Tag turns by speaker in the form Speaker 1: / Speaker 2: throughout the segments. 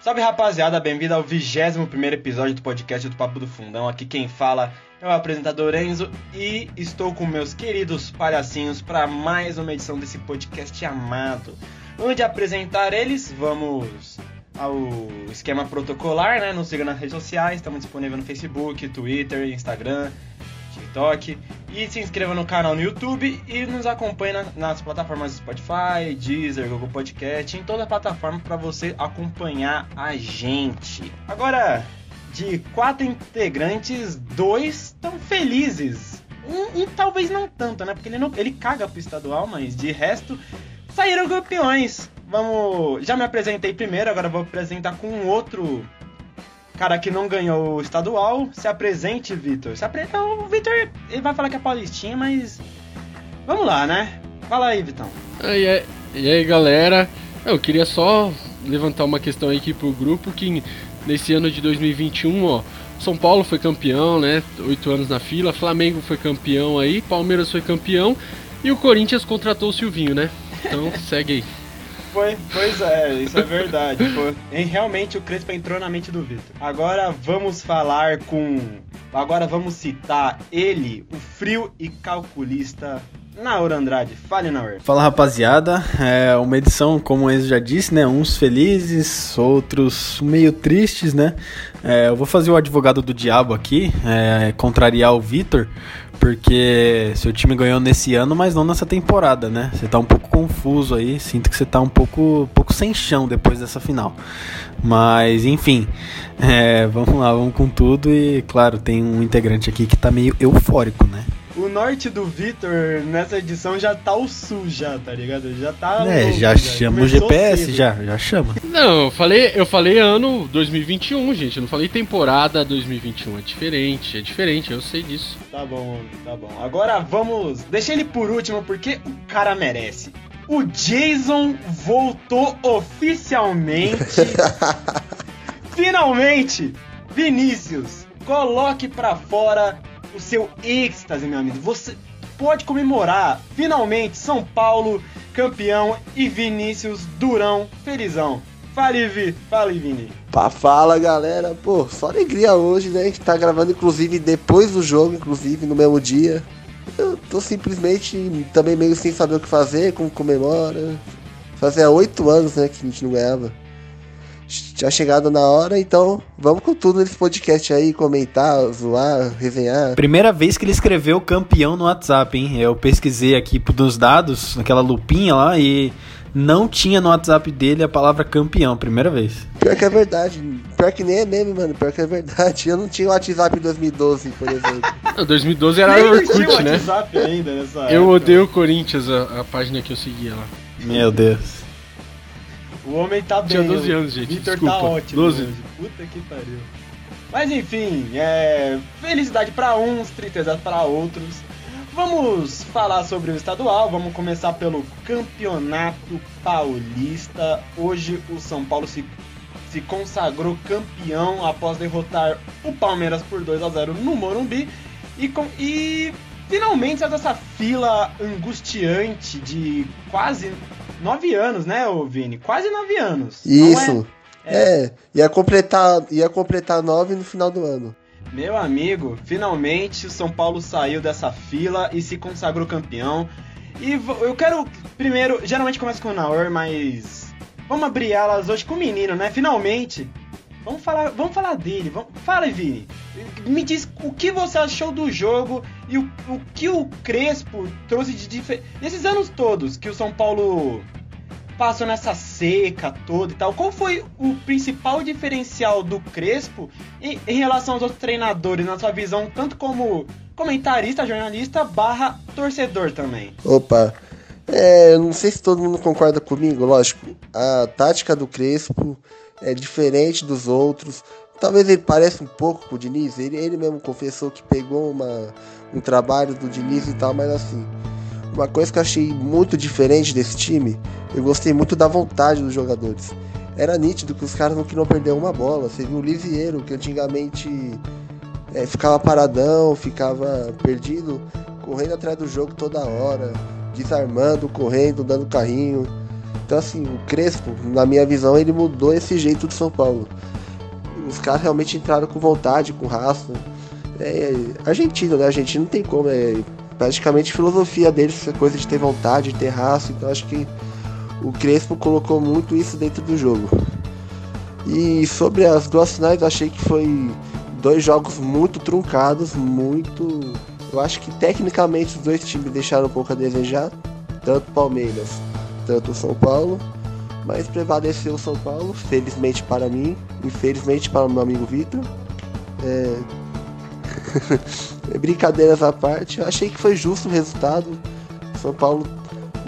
Speaker 1: Salve rapaziada, bem-vindo ao 21 episódio do podcast do Papo do Fundão. Aqui quem fala é o apresentador Enzo e estou com meus queridos palhacinhos para mais uma edição desse podcast amado. Antes de apresentar eles, vamos ao esquema protocolar, né? Nos siga nas redes sociais, estamos disponíveis no Facebook, Twitter, Instagram, TikTok. E se inscreva no canal no YouTube e nos acompanhe na, nas plataformas Spotify, Deezer, Google Podcast, em toda a plataforma para você acompanhar a gente. Agora, de quatro integrantes, dois estão felizes. Um, um, talvez não tanto, né? Porque ele, não, ele caga pro estadual, mas de resto saíram campeões. Vamos. Já me apresentei primeiro, agora vou apresentar com um outro cara que não ganhou o estadual, se apresente, Vitor. Se apre... O Vitor, ele vai falar que é paulistinha, mas vamos lá, né? Fala aí, Vitão.
Speaker 2: E aí, e aí, galera? Eu queria só levantar uma questão aqui pro grupo que nesse ano de 2021, ó, São Paulo foi campeão, né? Oito anos na fila, Flamengo foi campeão aí, Palmeiras foi campeão e o Corinthians contratou o Silvinho, né? Então segue aí.
Speaker 1: Foi, pois é, isso é verdade. Foi. Realmente o Crespo entrou na mente do Vitor. Agora vamos falar com. Agora vamos citar ele, o frio e calculista Naur Andrade. Fale, Naur.
Speaker 3: Fala, rapaziada. É uma edição, como o Enzo já disse, né? Uns felizes, outros meio tristes, né? É, eu vou fazer o advogado do diabo aqui, é, contrariar o Vitor, porque seu time ganhou nesse ano, mas não nessa temporada, né? Você tá um pouco confuso aí, sinto que você tá um pouco, um pouco sem chão depois dessa final. Mas, enfim, é, vamos lá, vamos com tudo e, claro, tem um integrante aqui que tá meio eufórico, né?
Speaker 1: O norte do Vitor nessa edição já tá o sul já, tá ligado? Já tá.
Speaker 3: É, louco, já, já chama o GPS, cedo. já, já chama.
Speaker 2: Não, eu falei, eu falei ano 2021, gente. Eu não falei temporada 2021. É diferente, é diferente, eu sei disso.
Speaker 1: Tá bom, tá bom. Agora vamos. Deixa ele por último, porque o cara merece. O Jason voltou oficialmente. Finalmente! Vinícius, coloque pra fora o seu êxtase, meu amigo. Você pode comemorar. Finalmente, São Paulo campeão e Vinícius Durão felizão. Fale, Vi. Fale, Vini.
Speaker 4: Pá, fala, galera. Pô, só alegria hoje, né? A gente tá gravando, inclusive, depois do jogo, inclusive, no mesmo dia. Eu tô simplesmente também meio sem saber o que fazer, como comemora. Fazia oito anos, né, que a gente não ganhava tinha chegado na hora, então vamos com tudo nesse podcast aí, comentar, zoar, resenhar.
Speaker 3: Primeira vez que ele escreveu campeão no WhatsApp, hein? Eu pesquisei aqui dos dados, naquela lupinha lá, e não tinha no WhatsApp dele a palavra campeão, primeira vez.
Speaker 4: Pior que é verdade. Pior que nem é meme, mano. Pior que é verdade. Eu não tinha o WhatsApp em 2012, por exemplo.
Speaker 2: Não, 2012 era o Orkut, né? Ainda nessa eu época. odeio o Corinthians, a, a página que eu seguia lá.
Speaker 3: Meu Deus.
Speaker 1: O homem tá bem.
Speaker 2: Tinha 12 anos, gente.
Speaker 1: Vitor
Speaker 2: tá
Speaker 1: ótimo. 12. Hoje. Puta que pariu. Mas enfim, é... felicidade para uns, tristeza para outros. Vamos falar sobre o estadual. Vamos começar pelo Campeonato Paulista. Hoje o São Paulo se, se consagrou campeão após derrotar o Palmeiras por 2 a 0 no Morumbi. E, com, e finalmente essa fila angustiante de quase nove anos, né, ô Vini? Quase nove anos.
Speaker 4: Isso. É, é, é, ia completar, ia completar nove no final do ano.
Speaker 1: Meu amigo, finalmente o São Paulo saiu dessa fila e se consagrou campeão. E eu quero primeiro, geralmente começa com o Naor, mas vamos abrir elas hoje com o menino, né? Finalmente. Vamos falar, vamos falar dele. Vamos, fala, Vini. Me diz o que você achou do jogo e o, o que o Crespo trouxe de diferente. Nesses anos todos que o São Paulo passou nessa seca toda e tal, qual foi o principal diferencial do Crespo em, em relação aos outros treinadores, na sua visão, tanto como comentarista, jornalista, barra torcedor também?
Speaker 4: Opa, é, não sei se todo mundo concorda comigo, lógico. A tática do Crespo é diferente dos outros. Talvez ele pareça um pouco com o Diniz, ele, ele mesmo confessou que pegou uma, um trabalho do Diniz e tal, mas assim, uma coisa que eu achei muito diferente desse time, eu gostei muito da vontade dos jogadores. Era nítido que os caras não queriam perder uma bola. Você viu o Lisieiro, que antigamente é, ficava paradão, ficava perdido, correndo atrás do jogo toda hora, desarmando, correndo, dando carrinho. Então, assim, o Crespo, na minha visão, ele mudou esse jeito do São Paulo. Os caras realmente entraram com vontade, com raça. É, é argentino, né? Argentino não tem como, é praticamente filosofia deles, essa coisa de ter vontade, de ter raça. Então, acho que o Crespo colocou muito isso dentro do jogo. E sobre as duas finais, eu achei que foi dois jogos muito truncados, muito. Eu acho que tecnicamente os dois times deixaram um pouco a desejar, tanto Palmeiras, tanto São Paulo, mas prevaleceu o São Paulo, felizmente para mim, infelizmente para o meu amigo Vitor. É... Brincadeiras à parte, eu achei que foi justo o resultado. São Paulo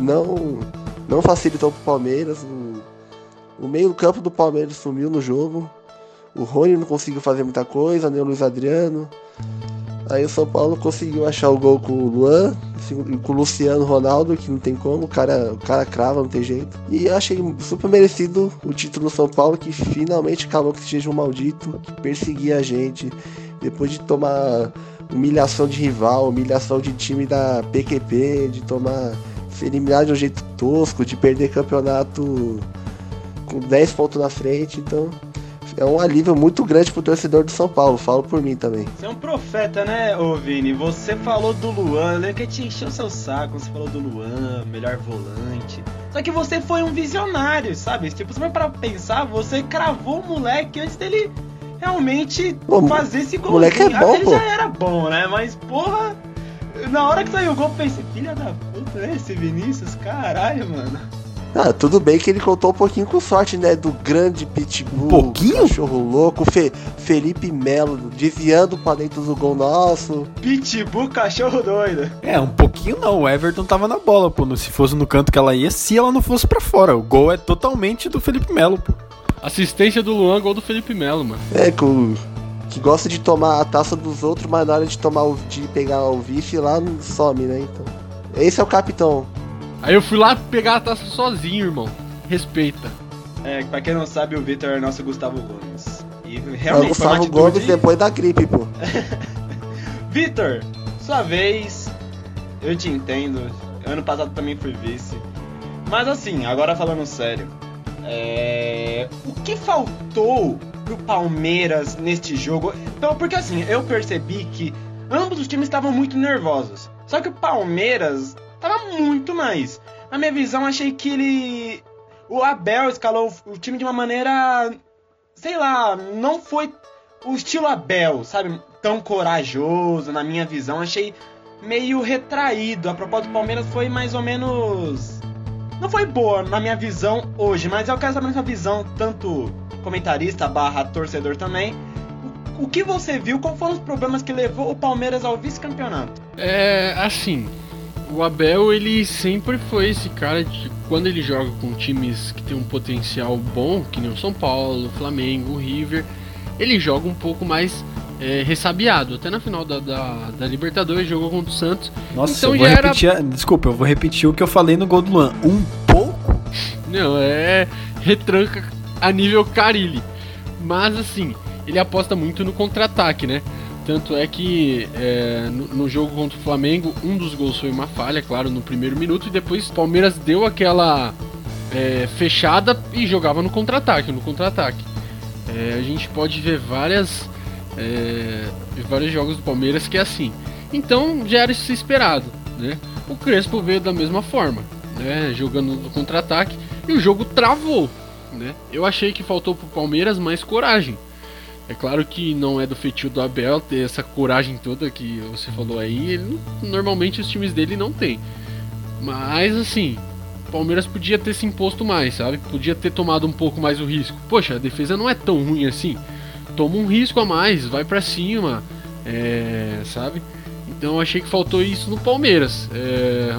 Speaker 4: não não facilitou para o Palmeiras. O, o meio-campo do Palmeiras sumiu no jogo. O Rony não conseguiu fazer muita coisa, nem o Luiz Adriano. Aí o São Paulo conseguiu achar o gol com o Luan, com o Luciano Ronaldo, que não tem como, o cara, o cara crava, não tem jeito. E achei super merecido o título do São Paulo, que finalmente acabou com esse jejum maldito, que perseguia a gente. Depois de tomar humilhação de rival, humilhação de time da PQP, de tomar ser eliminado de um jeito tosco, de perder campeonato com 10 pontos na frente, então é um alívio muito grande pro torcedor do São Paulo, falo por mim também.
Speaker 1: Você é um profeta, né, ô Vini? Você falou do Luan, lembro que te encheu seu saco, você falou do Luan, melhor volante. Só que você foi um visionário, sabe? Tipo, você vai para pensar, você cravou o moleque antes dele realmente pô, fazer esse gol.
Speaker 4: moleque é bom,
Speaker 1: ele
Speaker 4: pô.
Speaker 1: já era bom, né? Mas, porra, na hora que saiu o gol, eu pensei, filha da puta, né? Esse Vinícius, caralho, mano.
Speaker 4: Ah, tudo bem que ele contou um pouquinho com sorte, né? Do grande Pitbull,
Speaker 3: um pouquinho?
Speaker 4: cachorro louco, Fe Felipe Melo desviando pra dentro do gol nosso.
Speaker 1: Pitbull, cachorro doido.
Speaker 3: É, um pouquinho não. O Everton tava na bola, pô. Se fosse no canto que ela ia, se ela não fosse para fora. O gol é totalmente do Felipe Melo, pô.
Speaker 2: Assistência do Luan, gol do Felipe Melo, mano.
Speaker 4: É, com, que gosta de tomar a taça dos outros, mas na hora de tomar o, de pegar o vice lá some, né? Então. Esse é o capitão.
Speaker 2: Aí eu fui lá pegar a taça sozinho, irmão. Respeita.
Speaker 1: É, pra quem não sabe, o Vitor é nosso Gustavo Gomes. E realmente
Speaker 4: é o Gustavo. Gomes depois da gripe, pô.
Speaker 1: Vitor, sua vez. Eu te entendo. Ano passado também fui vice. Mas assim, agora falando sério. É... O que faltou pro Palmeiras neste jogo? Então, porque assim, eu percebi que ambos os times estavam muito nervosos. Só que o Palmeiras tava muito mais. Na minha visão, achei que ele. O Abel escalou o time de uma maneira. Sei lá, não foi o estilo Abel, sabe? Tão corajoso, na minha visão. Achei meio retraído. A proposta do Palmeiras foi mais ou menos. Não foi boa na minha visão hoje, mas eu quero saber a sua visão, tanto comentarista barra torcedor também. O que você viu? Quais foram os problemas que levou o Palmeiras ao vice-campeonato?
Speaker 2: É, assim, o Abel ele sempre foi esse cara de quando ele joga com times que tem um potencial bom, que nem o São Paulo, Flamengo, River, ele joga um pouco mais é, ressabiado. Até na final da, da, da, Libertadores jogou contra o Santos.
Speaker 3: Nossa, então eu vou repetir. Era... Desculpa, eu vou repetir o que eu falei no gol do Luan. Um pouco?
Speaker 2: Não, é retranca a nível Carilli. Mas assim, ele aposta muito no contra-ataque, né? Tanto é que é, no, no, jogo contra o Flamengo, um dos gols foi uma falha, claro, no primeiro minuto, e depois o Palmeiras deu aquela é, fechada e jogava no contra-ataque, no contra-ataque. É, a gente pode ver várias é, vários jogos do Palmeiras que é assim. Então já era isso esperado, né? O Crespo veio da mesma forma, né? Jogando no contra-ataque e o jogo travou, né? Eu achei que faltou pro Palmeiras mais coragem. É claro que não é do feitio do Abel ter essa coragem toda que você falou aí. Ele, normalmente os times dele não tem. Mas assim, o Palmeiras podia ter se imposto mais, sabe? Podia ter tomado um pouco mais o risco. Poxa, a defesa não é tão ruim assim. Toma um risco a mais, vai para cima, é, sabe? Então achei que faltou isso no Palmeiras. É,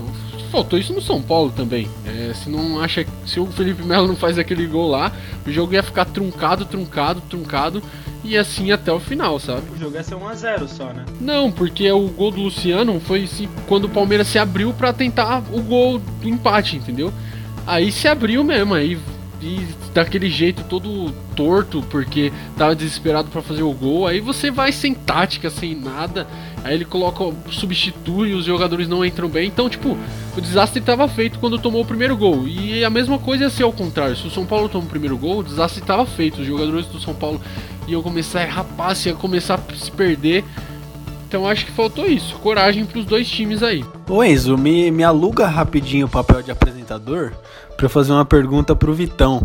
Speaker 2: faltou isso no São Paulo também. É, se não acha, se o Felipe Melo não faz aquele gol lá, o jogo ia ficar truncado, truncado, truncado e assim até o final, sabe?
Speaker 1: O jogo ia ser 1x0 só, né?
Speaker 2: Não, porque o gol do Luciano foi assim, quando o Palmeiras se abriu para tentar o gol do empate, entendeu? Aí se abriu mesmo, aí e daquele jeito todo torto, porque tava desesperado para fazer o gol. Aí você vai sem tática, sem nada. Aí ele coloca, substitui, os jogadores não entram bem. Então, tipo, o desastre estava feito quando tomou o primeiro gol. E a mesma coisa ia ser ao contrário. Se o São Paulo tomou o primeiro gol, o desastre estava feito. Os jogadores do São Paulo iam começar a errar iam começar a se perder. Então acho que faltou isso, coragem para os dois times aí.
Speaker 3: Ô Enzo, me, me aluga rapidinho o papel de apresentador para fazer uma pergunta pro Vitão.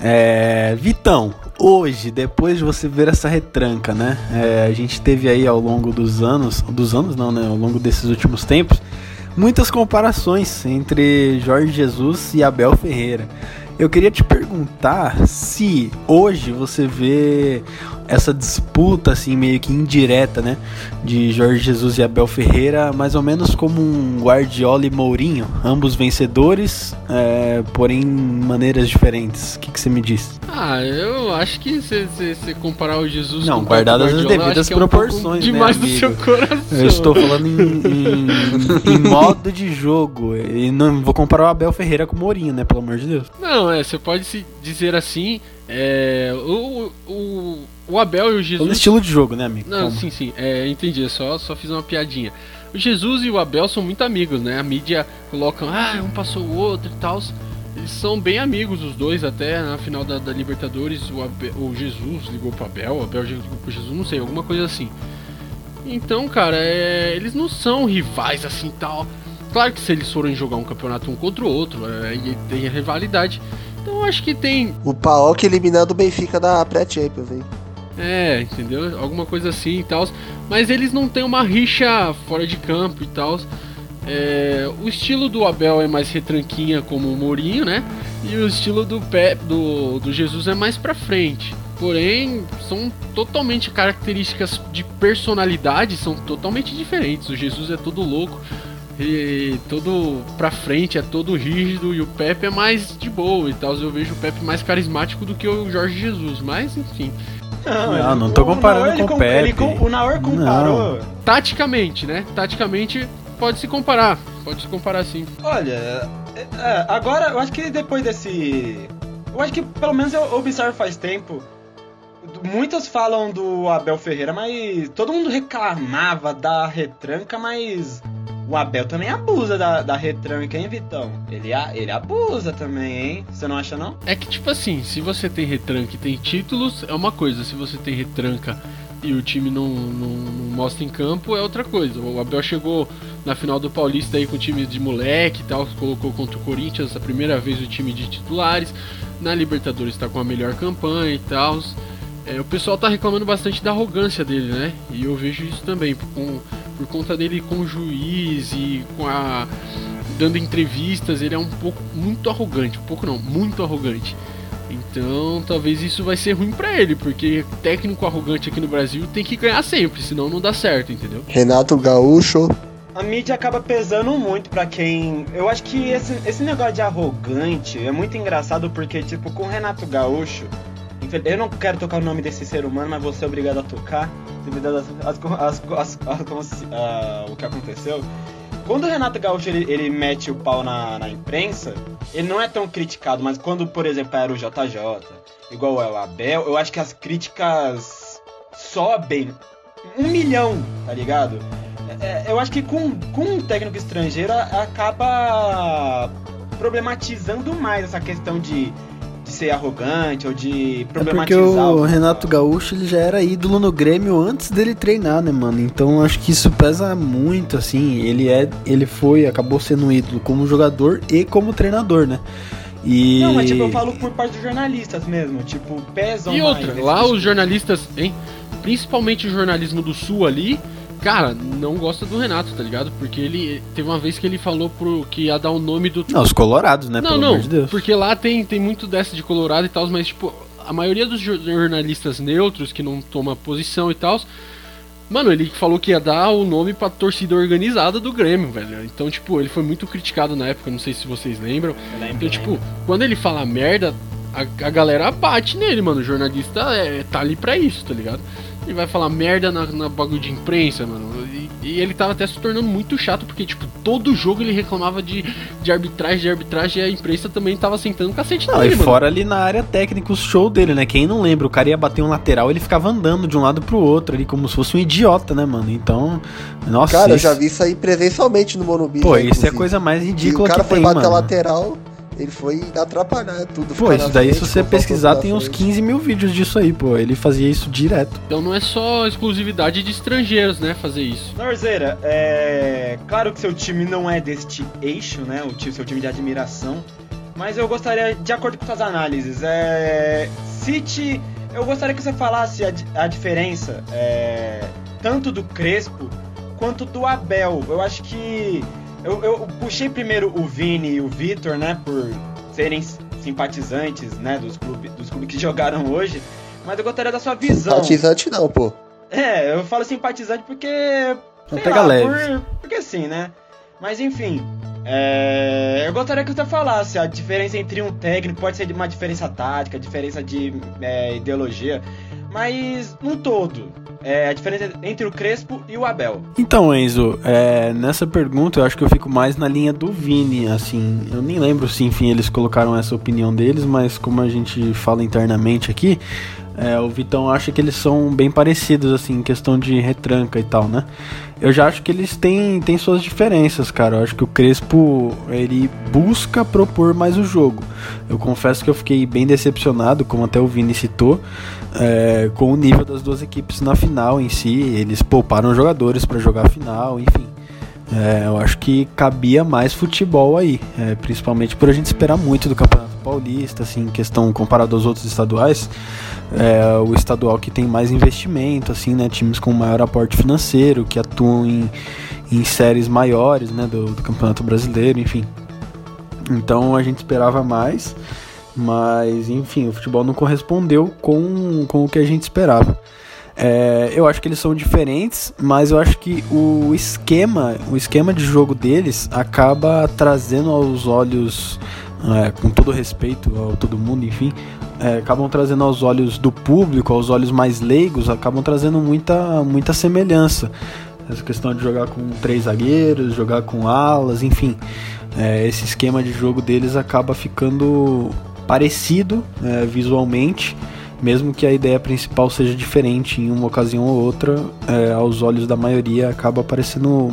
Speaker 3: É, Vitão, hoje, depois de você ver essa retranca, né? É, a gente teve aí ao longo dos anos, dos anos não, né? Ao longo desses últimos tempos, muitas comparações entre Jorge Jesus e Abel Ferreira. Eu queria te perguntar se hoje você vê essa disputa assim meio que indireta, né, de Jorge Jesus e Abel Ferreira, mais ou menos como um Guardiola e Mourinho, ambos vencedores, é, porém maneiras diferentes. O que, você me diz?
Speaker 2: Ah, eu acho que se você comparar o Jesus
Speaker 3: não, guardadas as devidas proporções,
Speaker 2: é um demais
Speaker 3: né,
Speaker 2: do seu coração.
Speaker 3: Eu estou falando em, em, em, modo de jogo e não vou comparar o Abel Ferreira com o Mourinho, né, pelo amor de Deus.
Speaker 2: Não, é, você pode se dizer assim, é, o, o o Abel e o Jesus.
Speaker 3: Pelo estilo de jogo, né, amigo?
Speaker 2: Não, sim, sim. É, entendi. Só, só fiz uma piadinha. O Jesus e o Abel são muito amigos, né? A mídia coloca, ah, um passou o outro e tal. Eles são bem amigos, os dois, até na final da, da Libertadores. O, Abel, o Jesus ligou pro Abel, o Abel ligou pro Jesus, não sei, alguma coisa assim. Então, cara, é, eles não são rivais assim tal. Claro que se eles forem jogar um campeonato um contra o outro, é, tem a rivalidade. Então acho que tem.
Speaker 4: O Paok eliminando o Benfica da pré-Champions, hein?
Speaker 2: É, entendeu? Alguma coisa assim e tal. Mas eles não têm uma rixa fora de campo e tal. É, o estilo do Abel é mais retranquinha como o Mourinho, né? E o estilo do Pep, do, do Jesus é mais pra frente. Porém, são totalmente características de personalidade, são totalmente diferentes. O Jesus é todo louco, e todo pra frente, é todo rígido, e o Pepe é mais de boa e tal. Eu vejo o Pepe mais carismático do que o Jorge Jesus, mas enfim.
Speaker 3: Não, não, não tô comparando com o Pepe.
Speaker 1: Com, o Naor comparou. Não.
Speaker 2: Taticamente, né? Taticamente pode se comparar. Pode se comparar sim.
Speaker 1: Olha, é, é, agora eu acho que depois desse. Eu acho que pelo menos eu observo faz tempo. Muitos falam do Abel Ferreira, mas todo mundo reclamava da retranca, mas o Abel também abusa da, da retranca, hein, Vitão? Ele, ele abusa também, hein? Você não acha, não?
Speaker 2: É que, tipo assim, se você tem retranca e tem títulos, é uma coisa. Se você tem retranca e o time não, não, não, mostra em campo, é outra coisa. O Abel chegou na final do Paulista aí com o time de moleque e tal, colocou contra o Corinthians a primeira vez o time de titulares. Na Libertadores está com a melhor campanha e tal. É, o pessoal tá reclamando bastante da arrogância dele, né? E eu vejo isso também. Com, por conta dele com o juiz e com a dando entrevistas, ele é um pouco muito arrogante, um pouco não, muito arrogante. Então, talvez isso vai ser ruim para ele, porque técnico arrogante aqui no Brasil tem que ganhar sempre, senão não dá certo, entendeu?
Speaker 4: Renato Gaúcho.
Speaker 1: A mídia acaba pesando muito para quem. Eu acho que esse, esse negócio de arrogante é muito engraçado porque, tipo, com o Renato Gaúcho, eu não quero tocar o nome desse ser humano, mas vou ser obrigado a tocar, devido às, às, uh, o que aconteceu. Quando o Renato Gaúcho ele, ele mete o pau na, na, imprensa, ele não é tão criticado, mas quando, por exemplo, era o JJ, igual é o Abel, eu acho que as críticas sobem um milhão, tá ligado? É, é eu acho que com, com um técnico estrangeiro acaba problematizando mais essa questão de de ser arrogante ou de problematizar.
Speaker 3: É porque o Renato Gaúcho ele já era ídolo no Grêmio antes dele treinar, né, mano? Então acho que isso pesa muito, assim. Ele é, ele foi, acabou sendo um ídolo como jogador e como treinador, né? E...
Speaker 1: Não, mas tipo, eu falo por parte dos jornalistas mesmo, tipo, pesam
Speaker 2: E outra, lá os jornalistas, hein? Principalmente o jornalismo do Sul ali, cara, não gosta do Renato, tá ligado? Porque ele teve uma vez que ele falou pro que ia dar o nome do.
Speaker 3: Não, os colorados, né?
Speaker 2: Não, Pelo não. De porque lá tem, tem muito dessa de colorado e tal, mas tipo, a maioria dos jornalistas neutros que não toma posição e tal. Mano, ele falou que ia dar o nome pra torcida organizada do Grêmio, velho. Então, tipo, ele foi muito criticado na época, não sei se vocês lembram.
Speaker 1: Lembro,
Speaker 2: então, tipo, quando ele fala merda, a, a galera bate nele, mano. O jornalista é, tá ali pra isso, tá ligado? Ele vai falar merda na, na bagulho de imprensa, mano. E E ele tava até se tornando muito chato, porque, tipo, todo jogo ele reclamava de, de arbitragem, de arbitragem, e a imprensa também tava sentando o cacete
Speaker 3: Não,
Speaker 2: nele,
Speaker 3: e
Speaker 2: mano.
Speaker 3: fora ali na área técnica, o show dele, né? Quem não lembra, o cara ia bater um lateral, ele ficava andando de um lado pro outro ali, como se fosse um idiota, né, mano? Então, nossa.
Speaker 4: Cara, eu já vi isso aí presencialmente no Morumbi.
Speaker 3: Pô,
Speaker 4: já,
Speaker 3: isso é a coisa mais
Speaker 4: E
Speaker 3: ridícula
Speaker 4: o cara
Speaker 3: que
Speaker 4: foi
Speaker 3: tem,
Speaker 4: bater a
Speaker 3: mano.
Speaker 4: lateral, ele foi atrapalhar tudo.
Speaker 3: Pô, isso daí,
Speaker 4: frente,
Speaker 3: se você pesquisar, tem uns
Speaker 4: frente.
Speaker 3: 15 mil vídeos disso aí, pô. Ele fazia isso direto.
Speaker 2: Então não é só exclusividade de estrangeiros, né, fazer isso.
Speaker 1: Norzeira, é claro que seu time não é deste eixo, né? O time, seu time de admiração. Mas eu gostaria, de acordo com suas análises, é... City, eu gostaria que você falasse a, a diferença é, tanto do Crespo quanto do Abel. Eu acho que eu, eu puxei primeiro o Vini e o Vitor, né? Por serem simpatizantes, né? Dos clubes, dos clubes que jogaram hoje. Mas eu gostaria da sua visão.
Speaker 4: Simpatizante não, pô.
Speaker 1: É, eu falo simpatizante porque. sei
Speaker 3: pega
Speaker 1: lá,
Speaker 3: leve.
Speaker 1: por- porque sim, né? Mas enfim. é, eu gostaria que você falasse a diferença entre um técnico, pode ser de uma diferença tática, diferença de é, ideologia, mas num todo. É, a diferença entre o Crespo e o Abel.
Speaker 3: Então, Enzo, é, nessa pergunta eu acho que eu fico mais na linha do Vini, assim. Eu nem lembro se, enfim, eles colocaram essa opinião deles, mas como a gente fala internamente aqui, é, o Vitão acha que eles são bem parecidos, assim, em questão de retranca e tal, né? Eu já acho que eles têm, têm suas diferenças, cara. Eu acho que o Crespo, ele busca propor mais o jogo. Eu confesso que eu fiquei bem decepcionado, como até o Vini citou, é, com o nível das duas equipes na final em si. Eles pouparam jogadores para jogar a final, enfim. É, eu acho que cabia mais futebol aí, é, principalmente por a gente esperar muito do Campeonato Paulista, assim, questão comparado aos outros estaduais, é, o estadual que tem mais investimento, assim, né, times com maior aporte financeiro, que atuam em, em séries maiores, né, do, do Campeonato Brasileiro, enfim. Então a gente esperava mais, mas enfim, o futebol não correspondeu com, com o que a gente esperava. É, eu acho que eles são diferentes, mas eu acho que o esquema, o esquema de jogo deles acaba trazendo aos olhos, é, com todo respeito a todo mundo, enfim, é, acabam trazendo aos olhos do público, aos olhos mais leigos, acabam trazendo muita, muita semelhança. Essa questão de jogar com três zagueiros, jogar com alas, enfim. É, esse esquema de jogo deles acaba ficando parecido é, visualmente, mesmo que a ideia principal seja diferente em uma ocasião ou outra, é, aos olhos da maioria acaba parecendo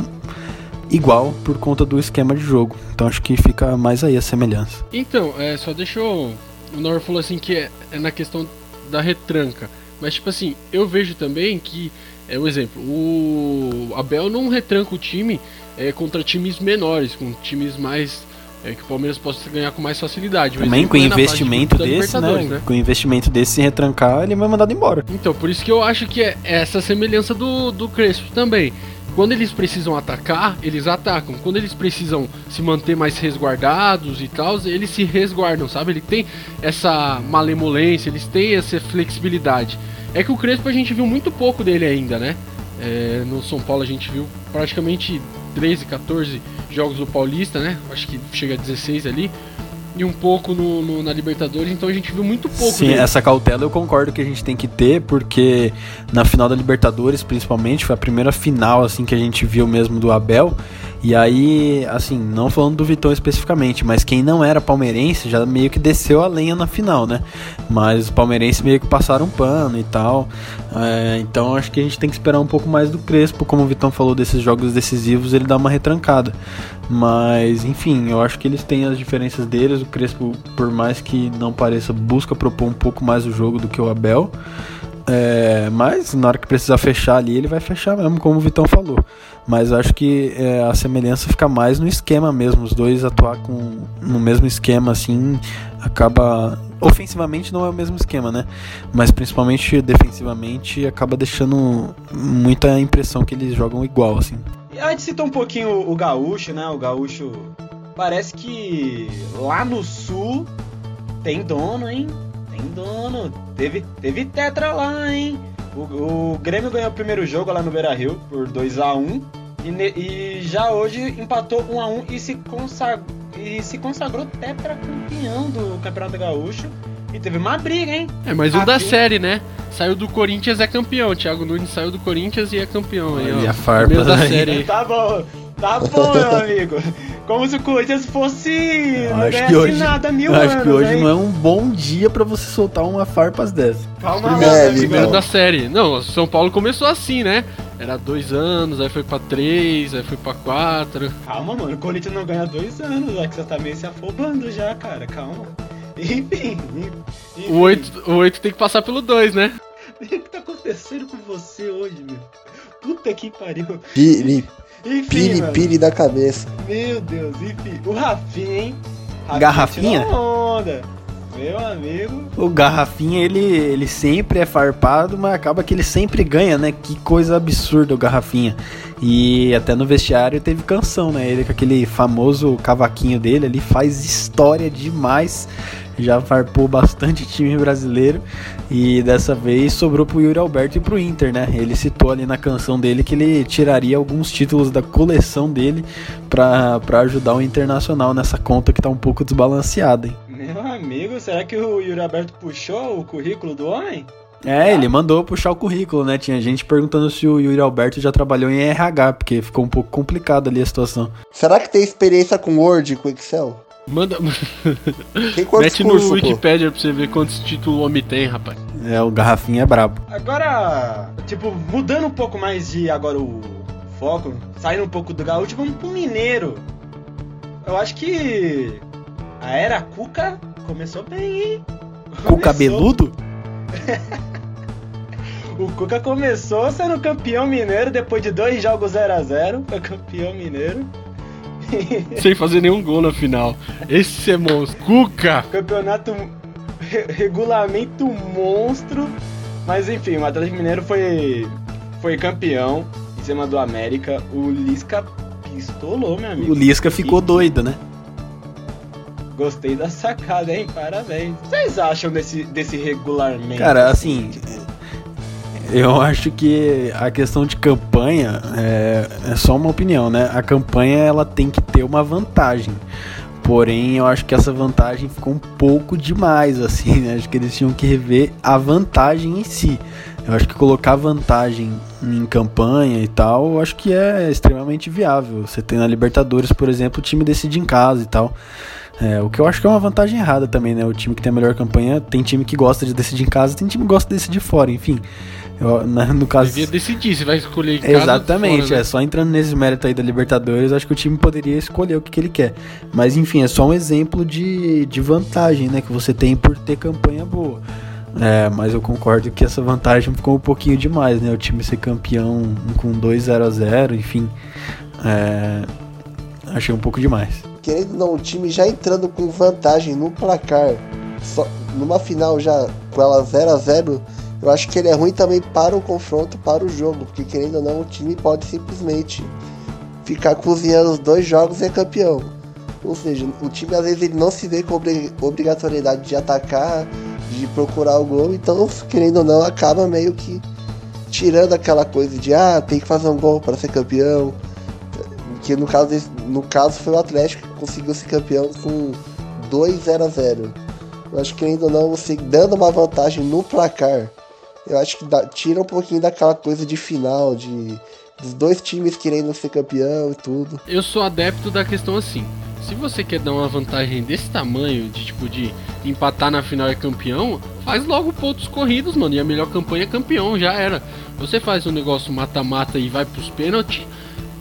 Speaker 3: igual por conta do esquema de jogo. Então acho que fica mais aí a semelhança.
Speaker 2: Então, é, só deixou. O Nor falou assim que é, é na questão da retranca. Mas, tipo assim, eu vejo também que. É um exemplo, o Abel não retranca o time é, contra times menores, com times mais. É, que o Palmeiras possa ganhar com mais facilidade.
Speaker 3: Também com
Speaker 2: de
Speaker 3: investimento
Speaker 2: da
Speaker 3: desse, né?
Speaker 2: Libertadores,
Speaker 3: Com investimento desse, se retrancar, ele vai mandado embora.
Speaker 2: Então, por isso que eu acho que é essa semelhança do, do Crespo também. Quando eles precisam atacar, eles atacam. Quando eles precisam se manter mais resguardados e tal, eles se resguardam, sabe? Ele tem essa malemolência, eles têm essa flexibilidade. É que o Crespo a gente viu muito pouco dele ainda, né? É, no São Paulo a gente viu praticamente 13, 14 jogos do Paulista, né? Acho que chega a 16 ali. E um pouco no, no- na Libertadores, então a gente viu muito pouco
Speaker 3: Sim,
Speaker 2: dele.
Speaker 3: essa cautela eu concordo que a gente tem que ter, porque na final da Libertadores, principalmente, foi a primeira final assim que a gente viu mesmo do Abel. E aí, assim, não falando do Vitão especificamente, mas quem não era palmeirense já meio que desceu a lenha na final, né? Mas os palmeirenses meio que passaram pano e tal. É, então acho que a gente tem que esperar um pouco mais do Crespo, como o Vitão falou desses jogos decisivos, ele dá uma retrancada. Mas, enfim, eu acho que eles têm as diferenças deles. O Crespo, por mais que não pareça, busca propor um pouco mais o jogo do que o Abel. É, mas na hora que precisar fechar ali, ele vai fechar mesmo, como o Vitão falou. Mas acho que é, a semelhança fica mais no esquema mesmo. Os dois atuar com, no mesmo esquema, assim, acaba. Ofensivamente não é o mesmo esquema, né? Mas principalmente defensivamente acaba deixando muita impressão que eles jogam igual, assim.
Speaker 1: E a gente citou um pouquinho o gaúcho, né? O gaúcho parece que lá no sul tem dono, hein? Tem dono. Teve, teve tetra lá, hein? O, o Grêmio ganhou o primeiro jogo lá no Beira Rio por 2x1 e, ne- e já hoje empatou 1x1 e se consagrou, e se consagrou tetracampeão do Campeonato Gaúcho. E teve uma briga, hein?
Speaker 2: É, mas um da série, né? saiu do Corinthians é campeão. Thiago Nunes saiu do Corinthians e é campeão. Aí, ó.
Speaker 3: a farpa.
Speaker 1: Tá bom, tá bom, meu amigo. Como se o Corinthians fosse. Não
Speaker 3: acho
Speaker 1: ganhasse
Speaker 3: que hoje,
Speaker 1: nada mil
Speaker 3: eu
Speaker 1: anos.
Speaker 3: acho que hoje
Speaker 1: hein?
Speaker 3: não é um bom dia pra você soltar uma farpas dessa.
Speaker 1: Calma lá,
Speaker 4: Primeiro,
Speaker 1: meu
Speaker 4: amigo.
Speaker 2: Primeiro da série. Não, São Paulo começou assim, né? Era dois anos, aí foi pra três, aí foi pra quatro.
Speaker 1: Calma, mano. O Corinthians não ganha dois anos. É que você tá meio se afobando já, cara. Calma. Enfim. enfim.
Speaker 2: O oito, o oito tem que passar pelo dois, né?
Speaker 1: O que tá acontecendo com você hoje, meu? Puta que pariu. Enfim,
Speaker 4: piri,
Speaker 1: mano.
Speaker 4: piri da cabeça.
Speaker 1: Meu Deus, enfim. O Rafinha, hein? Rafinha
Speaker 3: Garrafinha?
Speaker 1: tirou onda. Meu amigo.
Speaker 3: O Garrafinha, ele, ele sempre é farpado, mas acaba que ele sempre ganha, né? Que coisa absurda o Garrafinha. E até no vestiário teve canção, né? Ele com aquele famoso cavaquinho dele ali faz história demais. Já farpou bastante time brasileiro. E dessa vez sobrou pro Yuri Alberto e pro Inter, né? Ele citou ali na canção dele que ele tiraria alguns títulos da coleção dele pra ajudar o Internacional nessa conta que tá um pouco desbalanceada, hein?
Speaker 1: Meu amigo, será que o Yuri Alberto puxou o currículo do homem?
Speaker 3: É, ele mandou puxar o currículo, né? Tinha gente perguntando se o Yuri Alberto já trabalhou em RH, porque ficou um pouco complicado ali a situação.
Speaker 4: Será que tem experiência com Word e com Excel?
Speaker 2: Manda.
Speaker 4: Tem quantos
Speaker 2: Mete no
Speaker 4: cursos, pô?
Speaker 2: Wikipedia pra você ver quantos títulos o homem tem, rapaz.
Speaker 3: É, o Garrafinha é brabo.
Speaker 1: Agora, tipo, mudando um pouco mais de agora o foco, saindo um pouco do gaúcho, vamos pro mineiro. Eu acho que a era Cuca começou bem, hein?
Speaker 3: Com o
Speaker 1: Começou-
Speaker 3: cabeludo?
Speaker 1: O Cuca começou sendo campeão mineiro depois de dois jogos 0 a 0 foi campeão mineiro.
Speaker 2: Sem fazer nenhum gol na final. Esse é monstro. Cuca!
Speaker 1: Campeonato re- regulamento monstro. Mas enfim, o Atlético Mineiro foi foi campeão em cima do América. O Lisca pistolou, meu amigo.
Speaker 3: O Lisca ficou doido, né?
Speaker 1: Gostei da sacada, hein? Parabéns. Vocês acham desse, desse regularmente?
Speaker 3: Cara, assim, eu acho que a questão de campanha é, é só uma opinião, né? A campanha ela tem que ter uma vantagem. Porém, eu acho que essa vantagem ficou um pouco demais, assim, né? Acho que eles tinham que rever a vantagem em si. Eu acho que colocar vantagem em campanha e tal, eu acho que é extremamente viável. Você tem na Libertadores, por exemplo, o time decide em casa e tal. É, o que eu acho que é uma vantagem errada também, né? O time que tem a melhor campanha, tem time que gosta de decidir em casa, tem time que gosta de decidir fora, enfim. Eu, na- no caso.
Speaker 2: Devia decidir se vai escolher em casa
Speaker 3: Exatamente,
Speaker 2: fora,
Speaker 3: é
Speaker 2: né?
Speaker 3: só entrando nesse mérito aí da Libertadores, acho que o time poderia escolher o que, que ele quer. Mas enfim, é só um exemplo de, de vantagem, né, que você tem por ter campanha boa. É, mas eu concordo que essa vantagem ficou um pouquinho demais, né? O time ser campeão com 2-0 a 0 enfim. É, achei um pouco demais.
Speaker 4: Querendo ou não, o time já entrando com vantagem no placar, só, numa final já com ela 0 a 0 eu acho que ele é ruim também para o confronto, para o jogo, porque querendo ou não, o time pode simplesmente ficar cozinhando os dois jogos e é campeão. Ou seja, o time às vezes ele não se vê com obri- obrigatoriedade de atacar, de procurar o gol, então querendo ou não, acaba meio que tirando aquela coisa de ah, tem que fazer um gol para ser campeão. Que no caso, no caso foi o Atlético que conseguiu ser campeão com 2 0 a 0 Eu acho que ainda não, você dando uma vantagem no placar, eu acho que dá- tira um pouquinho daquela coisa de final, de dos dois times querendo ser campeão e tudo.
Speaker 2: Eu sou adepto da questão assim. Se você quer dar uma vantagem desse tamanho, de tipo de empatar na final e campeão, faz logo pontos corridos, mano. E a melhor campanha é campeão, já era. Você faz um negócio mata-mata e vai pros pênaltis.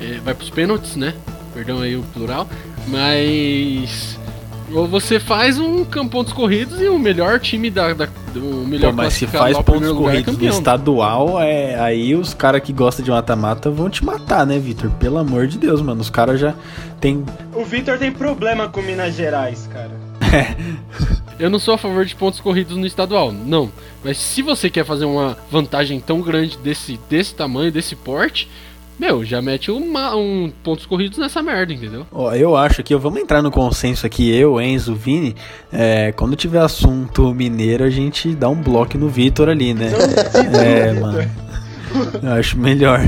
Speaker 2: É, vai pros pênaltis, né? Perdão aí o plural. Mas. Ou você faz um pontos corridos e o melhor time da. da o melhor
Speaker 3: Pô, mas se faz pontos
Speaker 2: lugar é
Speaker 3: corridos no estadual, é, aí os caras que gostam de mata-mata vão te matar, né, Vitor? Pelo amor de Deus, mano. Os caras já tem.
Speaker 1: O Vitor tem problema com Minas Gerais, cara.
Speaker 2: Eu não sou a favor de pontos corridos no estadual, não. Mas se você quer fazer uma vantagem tão grande desse, desse tamanho, desse porte, meu, já mete uma, um pontos corridos nessa merda, entendeu?
Speaker 3: Ó, eu acho que vamos entrar no consenso aqui, eu, Enzo, Vini. é, quando tiver assunto mineiro, a gente dá um bloco no Vitor ali, né? É, mano. Eu acho melhor.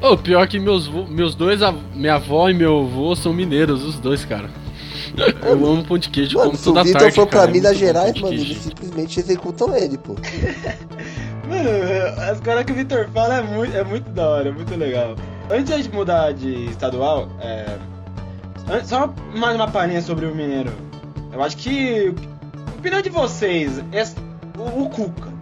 Speaker 2: Ô, pior que meus, meus dois, av- minha avó e meu avô são mineiros, os dois, cara. Eu amo pão de queijo,
Speaker 4: Mano,
Speaker 2: como
Speaker 4: se o
Speaker 2: toda
Speaker 4: Vitor
Speaker 2: tarde,
Speaker 4: for pra
Speaker 2: cara, é
Speaker 4: Minas Gerais, mano, eles simplesmente executam ele, pô.
Speaker 1: Mano, as coisas que o Vitor fala é muito, é muito da hora, é muito legal. Antes de mudar de estadual, é, só mais uma palhinha sobre o Mineiro. Eu acho que. Opinião de vocês, esse, o, o Cuca.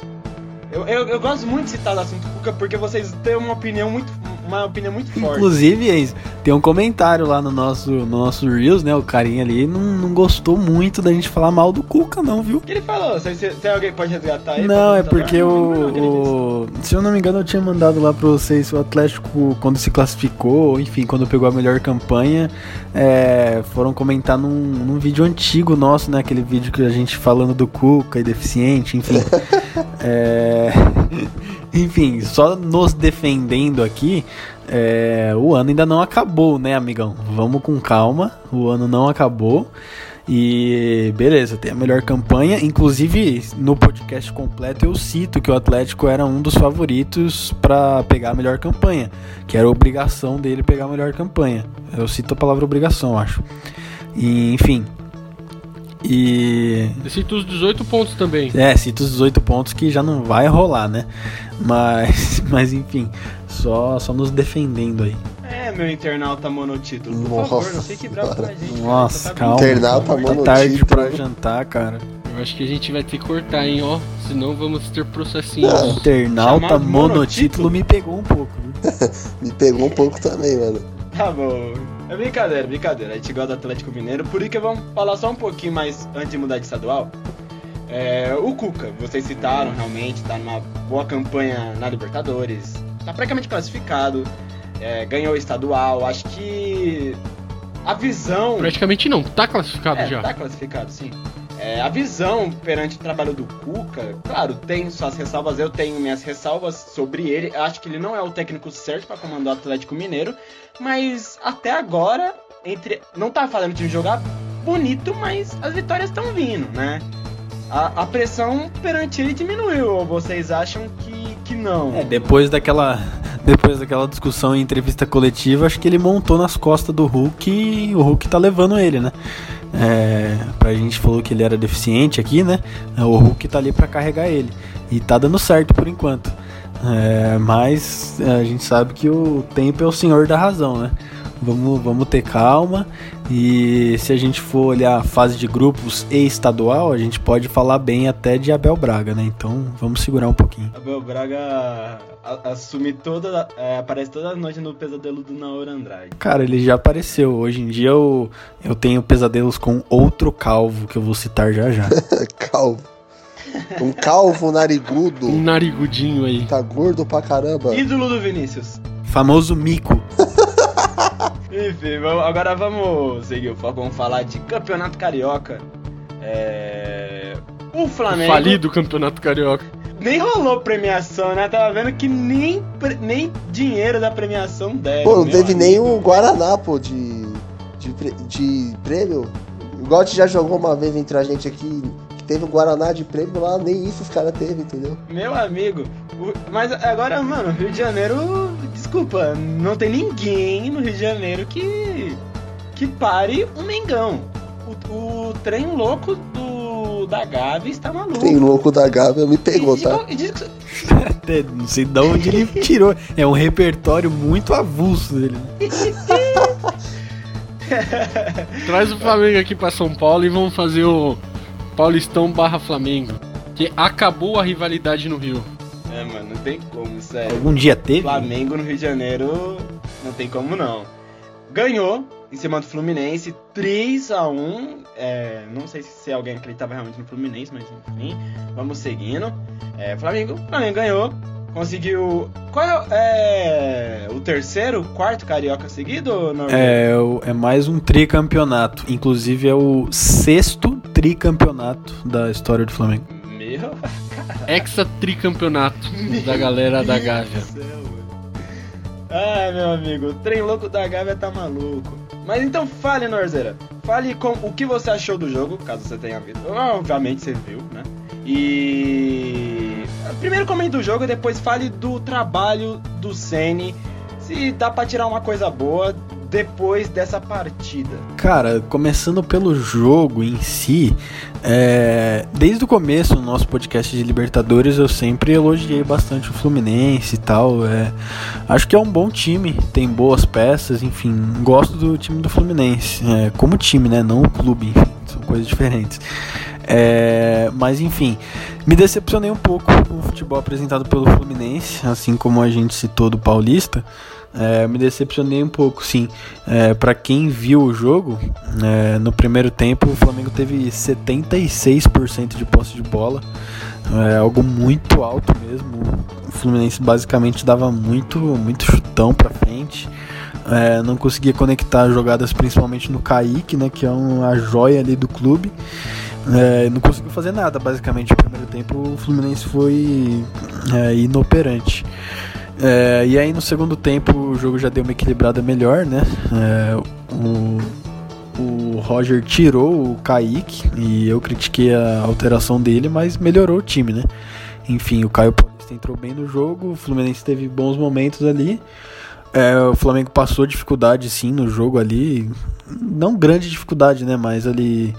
Speaker 1: Eu, eu, eu, gosto muito de citar o assunto Cuca porque vocês têm uma opinião muito, uma opinião muito forte.
Speaker 3: Inclusive, tem um comentário lá no nosso, no nosso Reels, né? O carinha ali não, não gostou muito da gente falar mal do Cuca, não, viu? O
Speaker 1: que ele falou? Se, se, se alguém pode resgatar
Speaker 3: ele? Não, é porque o, o. Se eu não me engano, eu tinha mandado lá pra vocês o Atlético, quando se classificou, enfim, quando pegou a melhor campanha, é, foram comentar num, num vídeo antigo nosso, né? Aquele vídeo que a gente falando do Cuca e deficiente, enfim. é. Enfim, só nos defendendo aqui, é, o ano ainda não acabou, né, amigão? Vamos com calma, o ano não acabou. E beleza, tem a melhor campanha. Inclusive, no podcast completo eu cito que o Atlético era um dos favoritos para pegar a melhor campanha, que era obrigação dele pegar a melhor campanha. Eu cito a palavra obrigação, acho. E, enfim, e.
Speaker 2: Cita os 18 pontos também.
Speaker 3: É, cita os 18 pontos que já não vai rolar, né? Mas, mas enfim, só, só nos defendendo aí.
Speaker 1: É, meu internauta monotítulo. Por Nossa, favor, não fique bravo com a gente.
Speaker 3: Nossa, tá calma.
Speaker 4: Internauta
Speaker 3: tá
Speaker 4: monotítulo.
Speaker 3: tarde pra jantar, cara.
Speaker 2: Eu acho que a gente vai ter que cortar, hein, ó. Senão vamos ter processinhos.
Speaker 3: Ah, internauta monotítulo, monotítulo me pegou um pouco.
Speaker 4: me pegou um pouco também, mano.
Speaker 1: Tá bom. É brincadeira, brincadeira. A gente gosta do Atlético Mineiro. Por isso que vamos falar só um pouquinho mais antes de mudar de estadual. É, o Cuca, vocês citaram realmente, tá numa boa campanha na Libertadores. Tá praticamente classificado. É, ganhou o estadual. Acho que a visão.
Speaker 2: Praticamente não, tá classificado
Speaker 1: é,
Speaker 2: já.
Speaker 1: Tá classificado, sim. É, a visão perante o trabalho do Cuca, claro, tem suas ressalvas, eu tenho minhas ressalvas sobre ele. Acho que ele não é o técnico certo para comandar o Atlético Mineiro, mas até agora, entre não tá fazendo o time jogar bonito, mas as vitórias estão vindo, né? A, a, pressão perante ele diminuiu, ou vocês acham que, que não?
Speaker 3: É, depois daquela depois daquela discussão em entrevista coletiva, acho que ele montou nas costas do Hulk e o Hulk tá levando ele, né? É, pra gente falou que ele era deficiente aqui, né? O Hulk tá ali para carregar ele. E tá dando certo por enquanto. É, mas a gente sabe que o tempo é o senhor da razão, né? Vamos, vamos ter calma. E se a gente for olhar a fase de grupos e estadual, a gente pode falar bem até de Abel Braga, né? Então vamos segurar um pouquinho.
Speaker 1: Abel Braga assume toda. É, aparece toda a noite no pesadelo do Naor Andrade.
Speaker 3: Cara, ele já apareceu. Hoje em dia eu, eu tenho pesadelos com outro calvo que eu vou citar já já.
Speaker 4: calvo. Um calvo narigudo.
Speaker 2: Um narigudinho aí.
Speaker 4: Tá gordo pra caramba.
Speaker 1: Ídolo do Vinícius.
Speaker 3: Famoso mico.
Speaker 1: Enfim, vamos, agora vamos seguir. Vamos falar de Campeonato Carioca. É... O Flamengo.
Speaker 2: O falido Campeonato Carioca.
Speaker 1: Nem rolou premiação, né? Tava vendo que nem, nem dinheiro da premiação deve.
Speaker 4: Pô, não teve amigo. nem um Guaraná, pô, de, de, de prêmio. A gente já jogou uma vez entre a gente aqui teve um Guaraná de prêmio lá, nem isso os caras teve, entendeu?
Speaker 1: Meu amigo, mas agora, mano, Rio de Janeiro, desculpa, não tem ninguém no Rio de Janeiro que que pare um Mengão. O, o trem louco do da Gávea está maluco. O
Speaker 4: trem louco da Gávea me pegou, e, tá? E diz
Speaker 3: não sei de onde ele tirou. É um repertório muito avulso dele.
Speaker 2: Traz o Flamengo aqui para São Paulo e vamos fazer o Paulistão barra Flamengo. Que acabou a rivalidade no Rio.
Speaker 1: É, mano, não tem como, sério.
Speaker 3: Algum dia teve?
Speaker 1: Flamengo no Rio de Janeiro, não tem como não. Ganhou em cima do Fluminense, 3 a 1 é, Não sei se alguém acreditava realmente no Fluminense, mas enfim, vamos seguindo. É, Flamengo, Flamengo ganhou. Conseguiu. Qual é, é, o terceiro, quarto carioca seguido?
Speaker 3: É, é mais um tricampeonato. Inclusive é o sexto tricampeonato da história do Flamengo.
Speaker 1: Meu.
Speaker 2: Hexa tricampeonato da galera da Gávea.
Speaker 1: Ai, meu amigo, o trem louco da Gávea tá maluco. Mas então fale, Norzeira. Fale com o que você achou do jogo, caso você tenha visto. Obviamente você viu, né? E. Primeiro comente do jogo e depois fale do trabalho do Sene. Se dá pra tirar uma coisa boa depois dessa partida?
Speaker 3: Cara, começando pelo jogo em si, é, desde o começo no nosso podcast de Libertadores eu sempre elogiei bastante o Fluminense e tal. É, acho que é um bom time, tem boas peças, enfim, gosto do time do Fluminense, é, como time, né? Não o clube, enfim, são coisas diferentes. É, mas enfim, me decepcionei um pouco com o futebol apresentado pelo Fluminense, assim como a gente citou do Paulista. É, me decepcionei um pouco, sim. É, para quem viu o jogo, é, no primeiro tempo o Flamengo teve 76% de posse de bola, é algo muito alto mesmo. O Fluminense basicamente dava muito, muito chutão para frente. É, não conseguia conectar jogadas principalmente no Kaique, né, que é uma joia ali do clube. É, não conseguiu fazer nada, basicamente. No primeiro tempo o Fluminense foi é, inoperante. É, e aí no segundo tempo o jogo já deu uma equilibrada melhor, né? É, o, o Roger tirou o Kaique e eu critiquei a alteração dele, mas melhorou o time, né? Enfim, o Caio Paulista entrou bem no jogo, o Fluminense teve bons momentos ali. É, o Flamengo passou dificuldade sim no jogo ali. Não grande dificuldade, né? Mas ali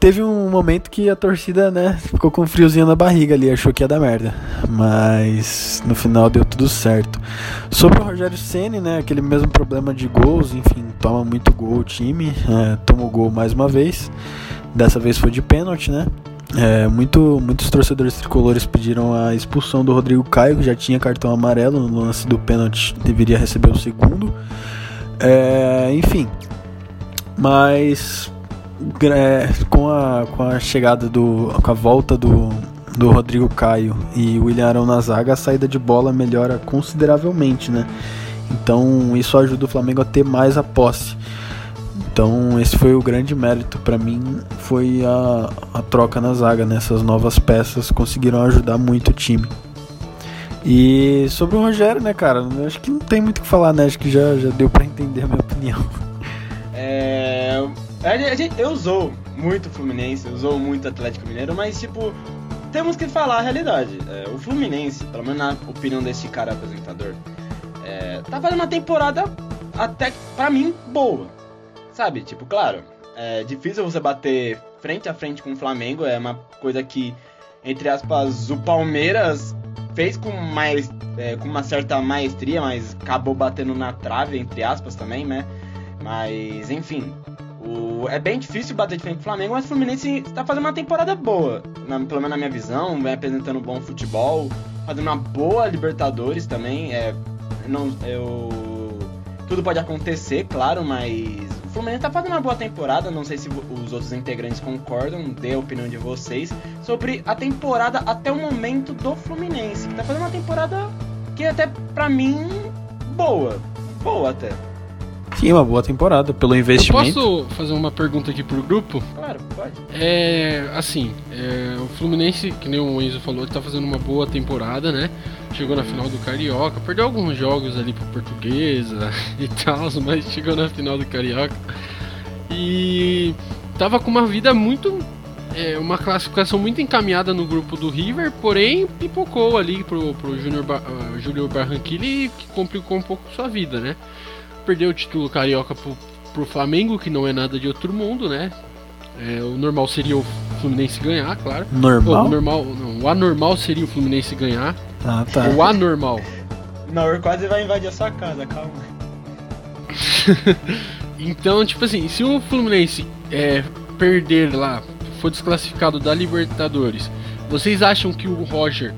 Speaker 3: Teve um momento que a torcida, né, ficou com um friozinho na barriga ali, achou que ia dar merda. Mas no final deu tudo certo. Sobre o Rogério Ceni, né, aquele mesmo problema de gols, enfim, toma muito gol o time, é, tomou gol mais uma vez. Dessa vez foi de pênalti, né? É, muito, muitos torcedores tricolores pediram a expulsão do Rodrigo Caio, que já tinha cartão amarelo no lance do pênalti, deveria receber o segundo. É, enfim, mas é, com, a, com a chegada do. com a volta do, do Rodrigo Caio e William Arão na zaga, a saída de bola melhora consideravelmente, né? Então isso ajuda o Flamengo a ter mais a posse. Então esse foi o grande mérito para mim, foi a, a troca na zaga, né? novas peças conseguiram ajudar muito o time. E sobre o Rogério, né, cara, acho que não tem muito o que falar, né? Acho que já, já deu para entender a minha opinião.
Speaker 1: A gente, eu usou muito Fluminense, usou muito Atlético Mineiro, mas tipo, temos que falar a realidade. É, o Fluminense, pelo menos na opinião desse cara apresentador, é, tá fazendo uma temporada até pra mim boa. Sabe? Tipo, claro, é difícil você bater frente a frente com o Flamengo, é uma coisa que, entre aspas, o Palmeiras fez com mais é, com uma certa maestria, mas acabou batendo na trave, entre aspas, também, né? Mas, enfim, o, é bem difícil bater de frente com o Flamengo, mas o Fluminense está fazendo uma temporada boa, na, pelo menos na minha visão, vem apresentando bom futebol, fazendo uma boa Libertadores também. É, não, eu, tudo pode acontecer, claro, mas o Fluminense está fazendo uma boa temporada. Não sei se os outros integrantes concordam, dê a opinião de vocês sobre a temporada até o momento do Fluminense, que está fazendo uma temporada que até para mim boa, boa até.
Speaker 3: Sim, uma boa temporada, pelo investimento.
Speaker 2: Eu posso fazer uma pergunta aqui pro grupo?
Speaker 1: Claro, pode.
Speaker 2: É, assim, é, o Fluminense, que nem o Enzo falou, ele tá fazendo uma boa temporada, né? Chegou na final do Carioca, perdeu alguns jogos ali pro Portuguesa e tal, mas chegou na final do Carioca. E tava com uma vida muito é, uma classificação muito encaminhada no grupo do River, porém pipocou ali pro, pro Júnior ba Júlio Barranquilla que complicou um pouco sua vida, né? Perdeu o título carioca pro, pro Flamengo, que não é nada de outro mundo, né? É, o normal seria o Fluminense ganhar, claro.
Speaker 3: Normal?
Speaker 2: O, normal não, o anormal seria o Fluminense ganhar.
Speaker 3: Ah, tá.
Speaker 2: O anormal.
Speaker 1: Não, quase vai invadir a sua casa, calma.
Speaker 2: então, tipo assim, se o Fluminense é, perder lá, for desclassificado da Libertadores, vocês acham que o Roger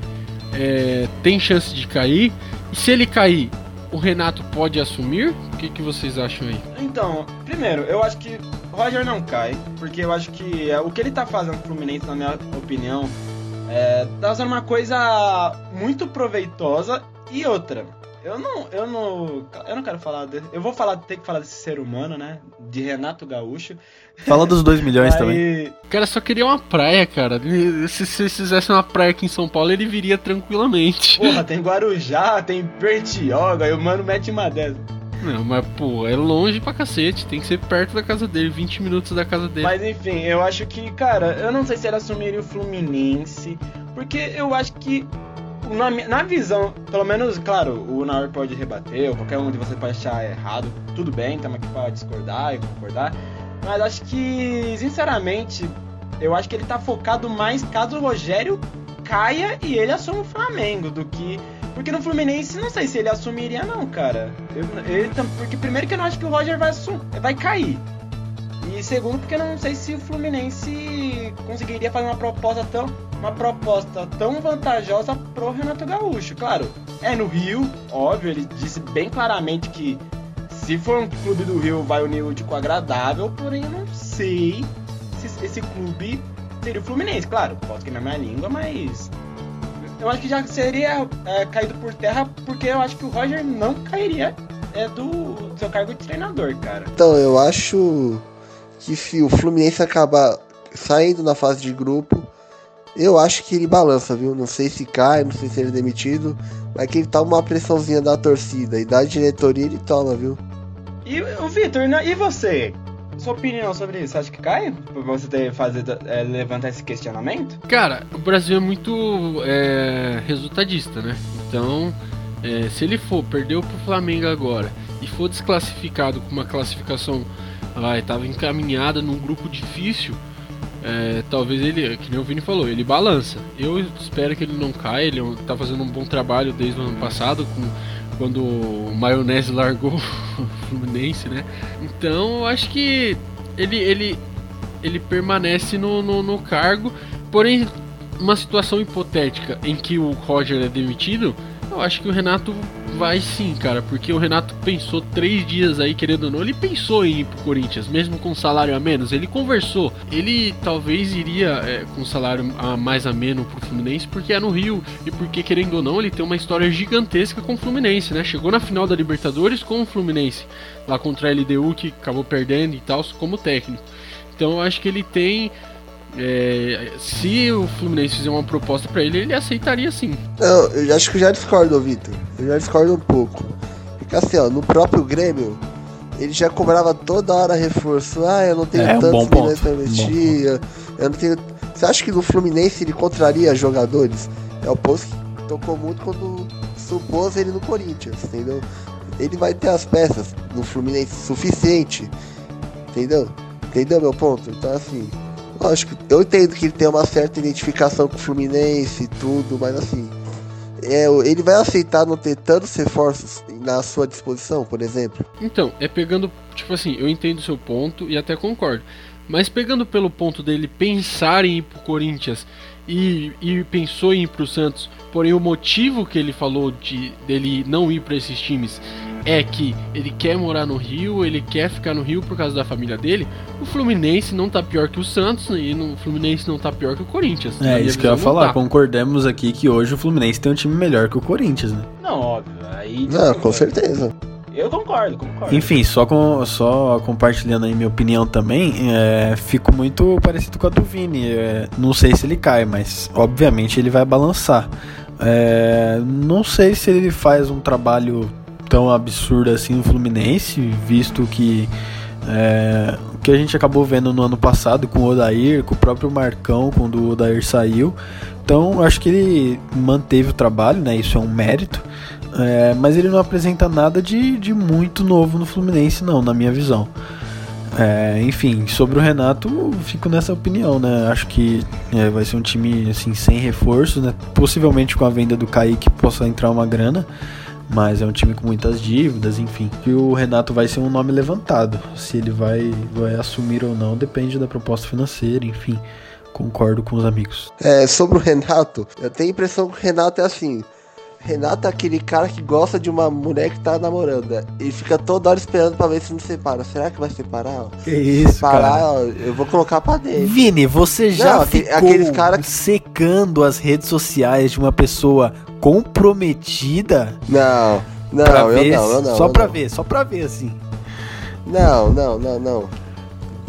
Speaker 2: é, tem chance de cair? E se ele cair, o Renato pode assumir? O que, que vocês acham aí?
Speaker 1: Então, primeiro, eu acho que Roger não cai, porque eu acho que é, o que ele tá fazendo pro Fluminense, na minha opinião, é, tá fazendo uma coisa muito proveitosa e outra. Eu não, eu não, eu não quero falar dele. Eu vou falar, ter que falar desse ser humano, né? De Renato Gaúcho.
Speaker 3: Fala dos 2 milhões Aí... também.
Speaker 2: O cara só queria uma praia, cara. Se, se fizesse uma praia aqui em São Paulo, ele viria tranquilamente.
Speaker 1: Porra, tem Guarujá, tem Bertioga, e o mano mete uma dessa.
Speaker 2: Não, mas pô, é longe pra cacete, tem que ser perto da casa dele, 20 minutos da casa dele.
Speaker 1: Mas enfim, eu acho que, cara, eu não sei se ele assumiria o Fluminense, porque eu acho que na, na visão, pelo menos, claro, o Naur pode rebater, ou qualquer um de vocês pode achar errado, tudo bem, estamos aqui pra discordar e concordar. Mas acho que, sinceramente, eu acho que ele tá focado mais caso o Rogério caia e ele assuma o Flamengo do que. Porque no Fluminense, não sei se ele assumiria, não, cara. Eu, tam- porque primeiro que eu não acho que o Roger vai, vai cair. E segundo, porque eu não sei se o Fluminense conseguiria fazer uma proposta tão, uma proposta tão vantajosa pro Renato Gaúcho. Claro, é no Rio, óbvio, ele disse bem claramente que se for um clube do Rio vai unir o com agradável, porém eu não sei se esse clube seria o Fluminense. Claro, posso queimar minha língua, mas eu acho que já seria é, caído por terra, porque eu acho que o Roger não cairia é, do, seu cargo de treinador, cara.
Speaker 4: Então, eu acho que se o Fluminense acabar saindo na fase de grupo, eu acho que ele balança, viu? Não sei se cai, não sei se ele é demitido, mas que ele toma uma pressãozinha da torcida e da diretoria ele toma, viu?
Speaker 1: E o Vitor, né? e você? Sua opinião sobre isso? Acha que cai? Por você ter é, levantar esse questionamento?
Speaker 2: Cara, o Brasil é muito é, resultadista, né? Então, é, se ele for, perdeu pro Flamengo agora e for desclassificado com uma classificação, vai, tava encaminhada num grupo difícil, é, talvez ele, que nem o Vini falou, ele balança. Eu espero que ele não caia, ele tá fazendo um bom trabalho desde o ano passado, com, quando o Maionese largou o Fluminense, né? Então, acho que ele, ele, ele permanece no, no, no cargo, porém, uma situação hipotética em que o Roger é demitido, eu acho que o Renato vai sim, cara, porque o Renato pensou três dias aí, querendo ou não, ele pensou em ir pro Corinthians, mesmo com salário a menos, ele conversou. Ele talvez iria é, com salário a mais a menos pro Fluminense, porque é no Rio, e porque, querendo ou não, ele tem uma história gigantesca com o Fluminense, né? Chegou na final da Libertadores com o Fluminense, lá contra a LDU, que acabou perdendo e tal, como técnico. Então eu acho que ele tem. É, se o Fluminense fizer uma proposta pra ele, ele aceitaria sim.
Speaker 4: Não, eu já- acho que eu já discordo, Vitor. Eu já discordo um pouco. Porque assim, ó, no próprio Grêmio, ele já cobrava toda hora reforço. Ah, eu não tenho
Speaker 3: É, um
Speaker 4: tantos
Speaker 3: ponto,
Speaker 4: milhões pra
Speaker 3: um
Speaker 4: investir. eu- Eu não tenho. Você acha que no Fluminense ele contraria jogadores? É o posto que tocou muito quando supôs ele no Corinthians, entendeu? Ele vai ter as peças no Fluminense suficiente, entendeu? Entendeu meu ponto? Então assim, lógico, eu entendo que ele tem uma certa identificação com o Fluminense e tudo, mas assim, é, ele vai aceitar não ter tantos reforços na sua disposição, por exemplo?
Speaker 2: Então, é pegando, tipo assim, eu entendo o seu ponto e até concordo. Mas pegando pelo ponto dele pensar em ir pro Corinthians e, e pensou em ir pro Santos, porém o motivo que ele falou de dele não ir para esses times é que ele quer morar no Rio, ele quer ficar no Rio por causa da família dele. O Fluminense não tá pior que o Santos e o Fluminense não tá pior que o Corinthians.
Speaker 3: É isso que eu ia falar.
Speaker 2: tá.
Speaker 3: Concordemos aqui que hoje o Fluminense tem um time melhor que o Corinthians, né?
Speaker 1: Não, óbvio. Aí.
Speaker 4: Não, com certeza.
Speaker 1: Eu concordo, concordo.
Speaker 3: Enfim, só, com, só compartilhando aí minha opinião também, é, fico muito parecido com a do Vini. É, não sei se ele cai, mas obviamente ele vai balançar. É, não sei se ele faz um trabalho tão absurdo assim no Fluminense, visto que é, o que a gente acabou vendo no ano passado com o Odair, com o próprio Marcão, quando o Odair saiu. Então, acho que ele manteve o trabalho, né? Isso é um mérito. É, mas ele não apresenta nada de, de muito novo no Fluminense, não, na minha visão. É, enfim, sobre o Renato, fico nessa opinião, né? Acho que é, vai ser um time assim, sem reforços, né? Possivelmente com a venda do Kaique possa entrar uma grana, mas é um time com muitas dívidas, enfim. E o Renato vai ser um nome levantado. Se ele vai, vai assumir ou não, depende da proposta financeira, enfim. Concordo com os amigos.
Speaker 4: É, sobre o Renato, eu tenho a impressão que o Renato é assim. Renato é aquele cara que gosta de uma mulher que tá namorando. Ele fica toda hora esperando pra ver se não separa. Será que vai separar? ó?
Speaker 3: Que isso,
Speaker 4: Separar, ó, eu vou colocar pra dentro.
Speaker 3: Vini, você já
Speaker 4: Não, aquele-
Speaker 3: ficou
Speaker 4: aqueles cara que-
Speaker 3: secando as redes sociais de uma pessoa comprometida?
Speaker 4: Não, não,
Speaker 3: pra
Speaker 4: eu
Speaker 3: ver,
Speaker 4: não, eu não.
Speaker 3: só
Speaker 4: eu
Speaker 3: pra
Speaker 4: não.
Speaker 3: ver, só pra ver, assim.
Speaker 4: Não, não, não, não.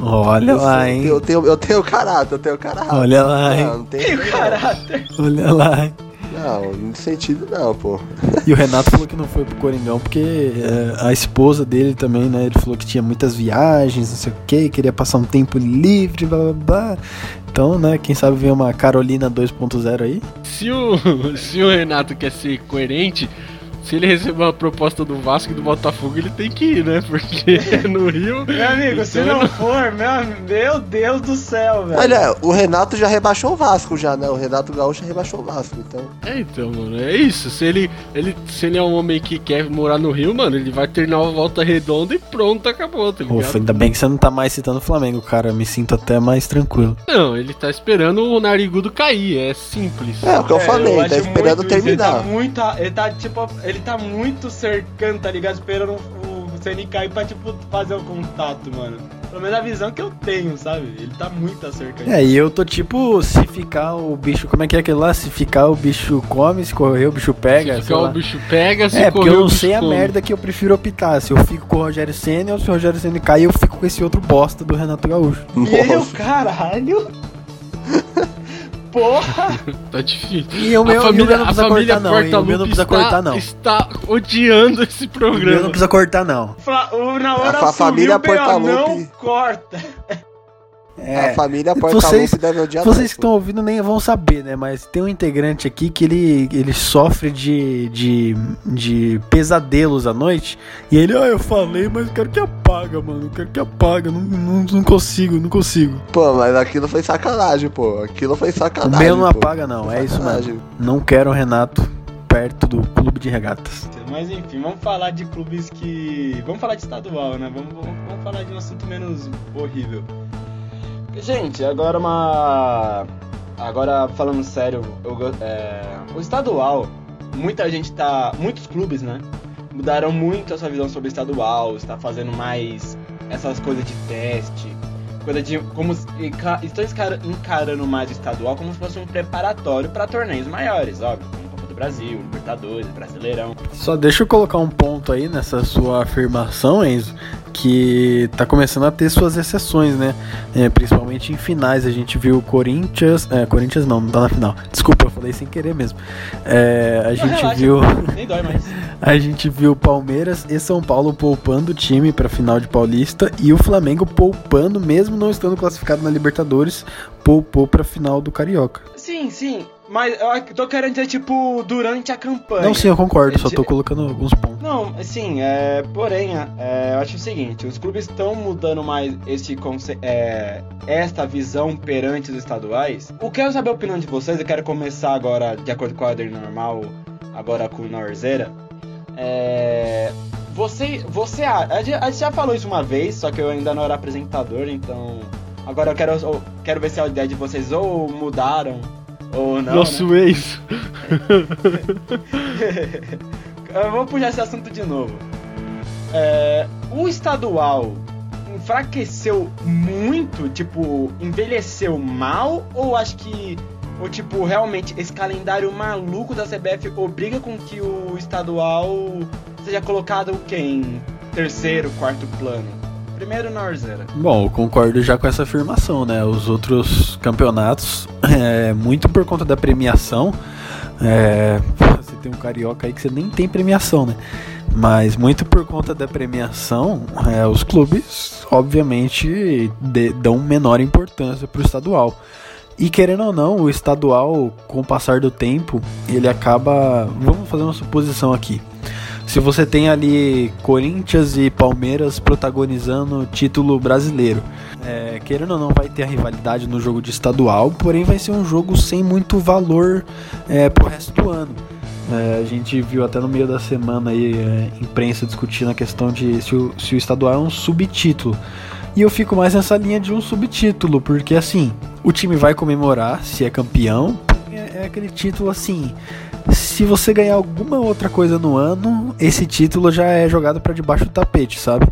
Speaker 3: Olha
Speaker 4: eu,
Speaker 3: lá,
Speaker 4: sou-
Speaker 3: hein?
Speaker 4: eu tenho, eu tenho caráter, eu tenho caráter.
Speaker 3: Olha lá, hein?
Speaker 4: Não, não tem
Speaker 1: Tem caráter.
Speaker 3: Olha lá, hein?
Speaker 4: Não, nesse sentido não, pô.
Speaker 3: E o Renato falou que não foi pro Coringão porque é, a esposa dele também, né? Ele falou que tinha muitas viagens, não sei o que, queria passar um tempo livre, blá blá blá. Então, né, quem sabe vem uma Carolina 2.0 aí.
Speaker 2: Se o, se o Renato quer ser coerente, se ele receber uma proposta do Vasco e do Botafogo, ele tem que ir, né? Porque no Rio.
Speaker 1: Meu amigo, se
Speaker 2: então
Speaker 1: não for, meu, meu Deus do céu, velho.
Speaker 4: Olha, o Renato já rebaixou o Vasco já, né? O Renato Gaúcho rebaixou o Vasco, então.
Speaker 2: É, então, mano, é isso. Se ele, ele, se ele é um homem que quer morar no Rio, mano, ele vai terminar uma volta redonda e pronto, acabou, tá ligado?
Speaker 3: Ufa, ainda bem que você não tá mais citando o Flamengo, cara. Me sinto até mais tranquilo.
Speaker 2: Não, ele tá esperando o narigudo cair, é simples.
Speaker 4: É, o que eu falei,
Speaker 1: acho
Speaker 4: tá esperando terminar.
Speaker 1: Ele tá, muito, ele tá, tipo, ele tá muito cercando, tá ligado? Esperando o CN cair pra, tipo, fazer o contato, mano. Pelo menos a visão que eu tenho, sabe? Ele tá muito acercando.
Speaker 3: É, e eu tô tipo, se ficar o bicho. Como é que é aquele lá? Se ficar o bicho come, se correr o bicho pega.
Speaker 2: se
Speaker 3: sei
Speaker 2: ficar
Speaker 3: lá.
Speaker 2: o bicho pega, se
Speaker 3: É, porque
Speaker 2: correr
Speaker 3: eu
Speaker 2: o
Speaker 3: não sei a
Speaker 2: come.
Speaker 3: merda que eu prefiro optar. Se eu fico com o Rogério Senna ou se o Rogério Senna cai, eu fico com esse outro bosta do Renato Gaúcho.
Speaker 1: E eu,
Speaker 4: Nossa.
Speaker 1: caralho! Porra!
Speaker 2: Tá difícil.
Speaker 3: E o meu- o meu não precisa cortar, não? O meu não precisa
Speaker 2: está,
Speaker 3: cortar, não.
Speaker 2: está odiando esse
Speaker 3: Eu não
Speaker 2: programa.
Speaker 3: precisa cortar, não.
Speaker 1: O na hora
Speaker 4: A fa-
Speaker 1: assumiu,
Speaker 4: família
Speaker 1: bem, ó, não corta.
Speaker 3: É,
Speaker 4: a família
Speaker 3: vocês-
Speaker 4: deve odiar
Speaker 3: Vocês que estão ouvindo nem vão saber, né? Mas tem um integrante aqui que ele, ele sofre de, de, de pesadelos à noite. E ele, ah, eu falei, mas eu quero que apaga, mano. Eu quero que apaga. Não, não, não consigo, não consigo.
Speaker 4: Pô, mas aquilo foi sacanagem, pô. Aquilo foi
Speaker 3: O
Speaker 4: sacanagem.
Speaker 3: meu não
Speaker 4: pô.
Speaker 3: apaga, não. É isso mesmo. Não quero o Renato perto do clube de regatas.
Speaker 1: Mas enfim, vamos falar de clubes que. Vamos falar de estadual, né? Vamos, vamos, vamos falar de um assunto menos horrível. Gente, agora uma. Agora falando sério, eu é, o estadual, muita gente tá. Muitos clubes, né? Mudaram muito a sua visão sobre o estadual, está fazendo mais essas coisas de teste, coisa de. como estão encarando mais o estadual como se fosse um preparatório para torneios maiores, óbvio. Do Brasil, Libertadores, Brasileirão.
Speaker 3: Só deixa eu colocar um ponto aí nessa sua afirmação, Enzo, que tá começando a ter suas exceções, né? É, principalmente em finais, a gente viu o Corinthians. É, Corinthians não, não tá na final. Desculpa, eu falei sem querer mesmo. É, a gente
Speaker 1: relaxa.
Speaker 3: viu.
Speaker 1: Nem dói mais.
Speaker 3: A gente viu Palmeiras e São Paulo poupando o time pra final de Paulista e o Flamengo poupando, mesmo não estando classificado na Libertadores, poupou pra final do Carioca.
Speaker 1: Sim, sim. Mas eu tô querendo dizer, tipo, durante a campanha.
Speaker 3: Não, sim, eu concordo, só
Speaker 1: É,
Speaker 3: tô colocando alguns pontos.
Speaker 1: Não, assim, é, porém, é, eu acho o seguinte, os clubes estão mudando mais conce- é, esta visão perante os estaduais. O que eu quero saber a opinião de vocês, eu quero começar agora, de acordo com a ordem normal, agora com o Norzeira. É, você, você, a gente já falou isso uma vez, só que eu ainda não era apresentador, então agora eu quero, eu quero ver se a ideia de vocês ou mudaram ou não. né?
Speaker 2: Nosso ex.
Speaker 1: Eu vou puxar esse assunto de novo. É, o estadual enfraqueceu muito, tipo, envelheceu mal, ou acho que, ou tipo, realmente esse calendário maluco da CBF obriga com que o estadual seja colocado o quê? Em terceiro, quarto plano? Primeiro na Orzeira.
Speaker 3: Bom, eu concordo já com essa afirmação, né? Os outros campeonatos, é, muito por conta da premiação, é, você tem um carioca aí que você nem tem premiação, né? Mas muito por conta da premiação, é, os clubes, obviamente, de- dão menor importância para o estadual. E querendo ou não, o estadual, com o passar do tempo, ele acaba. Vamos fazer uma suposição aqui. Se você tem ali Corinthians e Palmeiras protagonizando o título brasileiro, é, querendo ou não, vai ter a rivalidade no jogo de estadual, porém vai ser um jogo sem muito valor é, pro resto do ano. É, a gente viu até no meio da semana aí é, imprensa discutindo a questão de se o, se o estadual é um subtítulo. E eu fico mais nessa linha de um subtítulo, porque assim, o time vai comemorar se é campeão, é, é aquele título assim. Se você ganhar alguma outra coisa no ano, esse título já é jogado pra debaixo do tapete, sabe?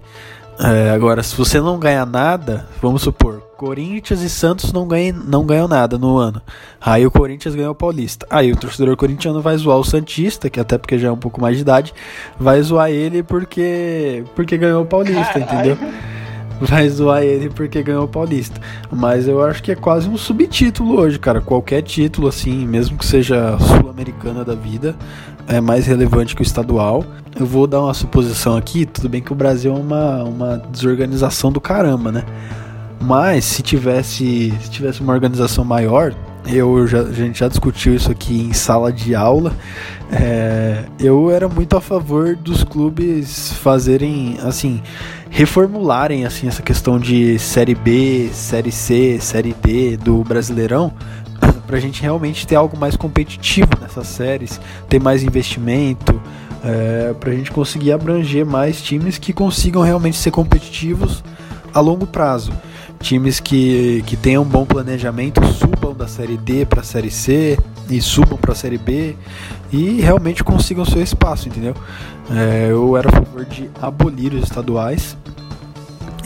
Speaker 3: É, agora, se você não ganhar nada, vamos supor, Corinthians e Santos não ganham, não ganham nada no ano. Aí o Corinthians ganhou o Paulista. Aí o torcedor corintiano vai zoar o Santista, que até porque já é um pouco mais de idade, vai zoar ele porque porque ganhou o Paulista,
Speaker 1: Caralho.
Speaker 3: entendeu? Vai zoar ele porque ganhou o Paulista. Mas eu acho que é quase um subtítulo hoje, cara. Qualquer título, assim, mesmo que seja sul-americana da vida, é mais relevante que o estadual. Eu vou dar uma suposição aqui, tudo bem que o Brasil é uma, uma desorganização do caramba, né? Mas se tivesse, se tivesse uma organização maior, eu já, a gente já discutiu isso aqui em sala de aula. É, eu era muito a favor dos clubes fazerem, assim, reformularem assim essa questão de série B, série C, série D do Brasileirão, pra gente realmente ter algo mais competitivo nessas séries, ter mais investimento, é, pra gente conseguir abranger mais times que consigam realmente ser competitivos a longo prazo. Times que, que tenham um bom planejamento subam da série D para a série C e subam para a série B e realmente consigam seu espaço, entendeu? É, eu era a favor de abolir os estaduais.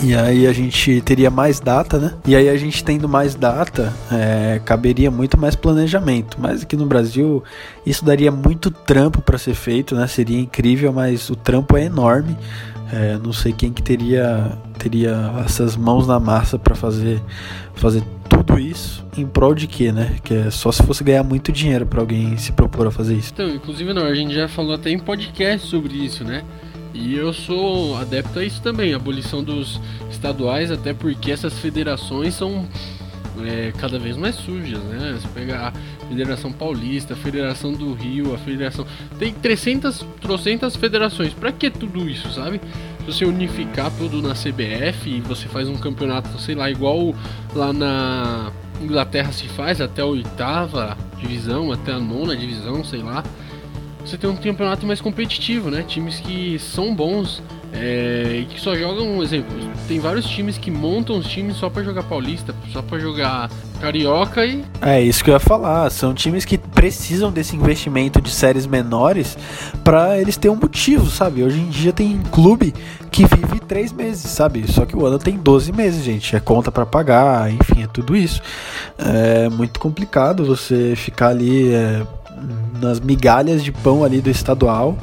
Speaker 3: E aí a gente teria mais data, né? E aí a gente tendo mais data, é, caberia muito mais planejamento. Mas aqui no Brasil isso daria muito trampo para ser feito, né? Seria incrível, mas o trampo é enorme. É, não sei quem que teria teria essas mãos na massa para fazer fazer tudo isso em prol de quê, né? Que é só se fosse ganhar muito dinheiro para alguém se propor a fazer isso.
Speaker 2: Então, inclusive não, a gente já falou até em podcast sobre isso, né? E eu sou adepto a isso também, a abolição dos estaduais, até porque essas federações são é, cada vez mais sujas, né? Você pega a Federação Paulista, a Federação do Rio, a Federação. Tem 300, trocentas federações. Pra que tudo isso, sabe? Se você unificar tudo na CBF e você faz um campeonato, sei lá, igual lá na Inglaterra se faz, até a oitava divisão, até a nona divisão, sei lá. Você tem um campeonato mais competitivo, né? Times que são bons é, que só jogam, um exemplo, tem vários times que montam os times só para jogar paulista, só para jogar carioca e.
Speaker 3: É isso que eu ia falar. São times que precisam desse investimento de séries menores para eles terem um motivo, sabe? Hoje em dia tem clube que vive três meses, sabe? Só que o ano tem 12 meses, gente. É conta para pagar, enfim, é tudo isso. É muito complicado você ficar ali. É, nas migalhas de pão ali do estadual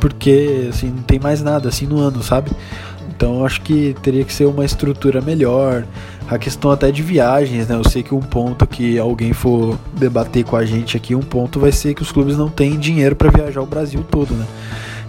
Speaker 3: porque assim não tem mais nada assim no ano, sabe? Então acho que teria que ser uma estrutura melhor. A questão até de viagens, né? Eu sei que um ponto que alguém for debater com a gente aqui, um ponto vai ser que os clubes não têm dinheiro para viajar o Brasil todo, né?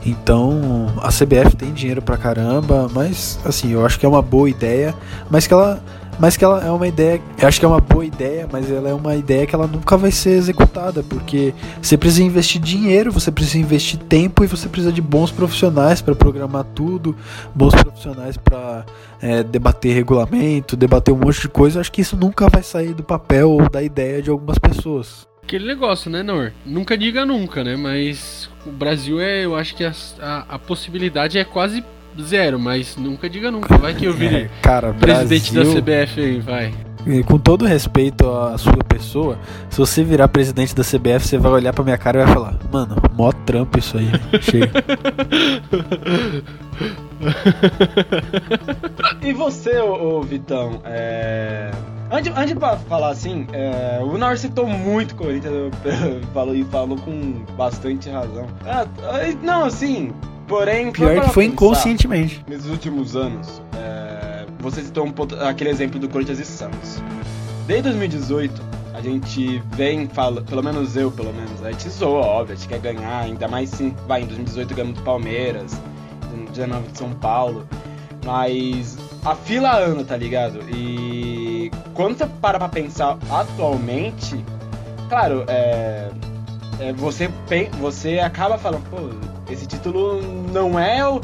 Speaker 3: Então a CBF tem dinheiro pra caramba, mas assim, eu acho que é uma boa ideia, mas que ela mas que ela é uma ideia, eu acho que é uma boa ideia, mas ela é uma ideia que ela nunca vai ser executada, porque você precisa investir dinheiro, você precisa investir tempo e você precisa de bons profissionais para programar tudo, bons profissionais para é, debater regulamento, debater um monte de coisa. Eu acho que isso nunca vai sair do papel ou da ideia de algumas pessoas.
Speaker 2: Aquele negócio, né, Nor? Nunca diga nunca, né? Mas o Brasil é, eu acho que a, a, a possibilidade é quase zero, mas nunca diga nunca. Vai que eu vire é,
Speaker 3: cara,
Speaker 2: presidente
Speaker 3: Brasil...
Speaker 2: da CBF aí, vai.
Speaker 3: E com todo respeito à sua pessoa, se você virar presidente da CBF, você vai olhar pra minha cara e vai falar: Mano, mó trampo isso aí. Chega.
Speaker 1: e você, ô, ô Vitão, é. Antes, antes de falar assim, é, o Nor citou muito Corinthians falou, e falou com bastante razão. Ah, não, assim, Porém,
Speaker 3: pior que foi inconscientemente.
Speaker 1: Nesses últimos anos, é, você citou um, aquele exemplo do Corinthians e Santos. Desde 2018, a gente vem fala, pelo menos eu, pelo menos, a gente zoa, óbvio, a gente quer ganhar, ainda mais se vai em 2018 ganhamos do Palmeiras, 19 de São Paulo, mas a fila anda, tá ligado? E quando você para pra pensar atualmente, claro, é, é você, você acaba falando, pô, esse título não é o,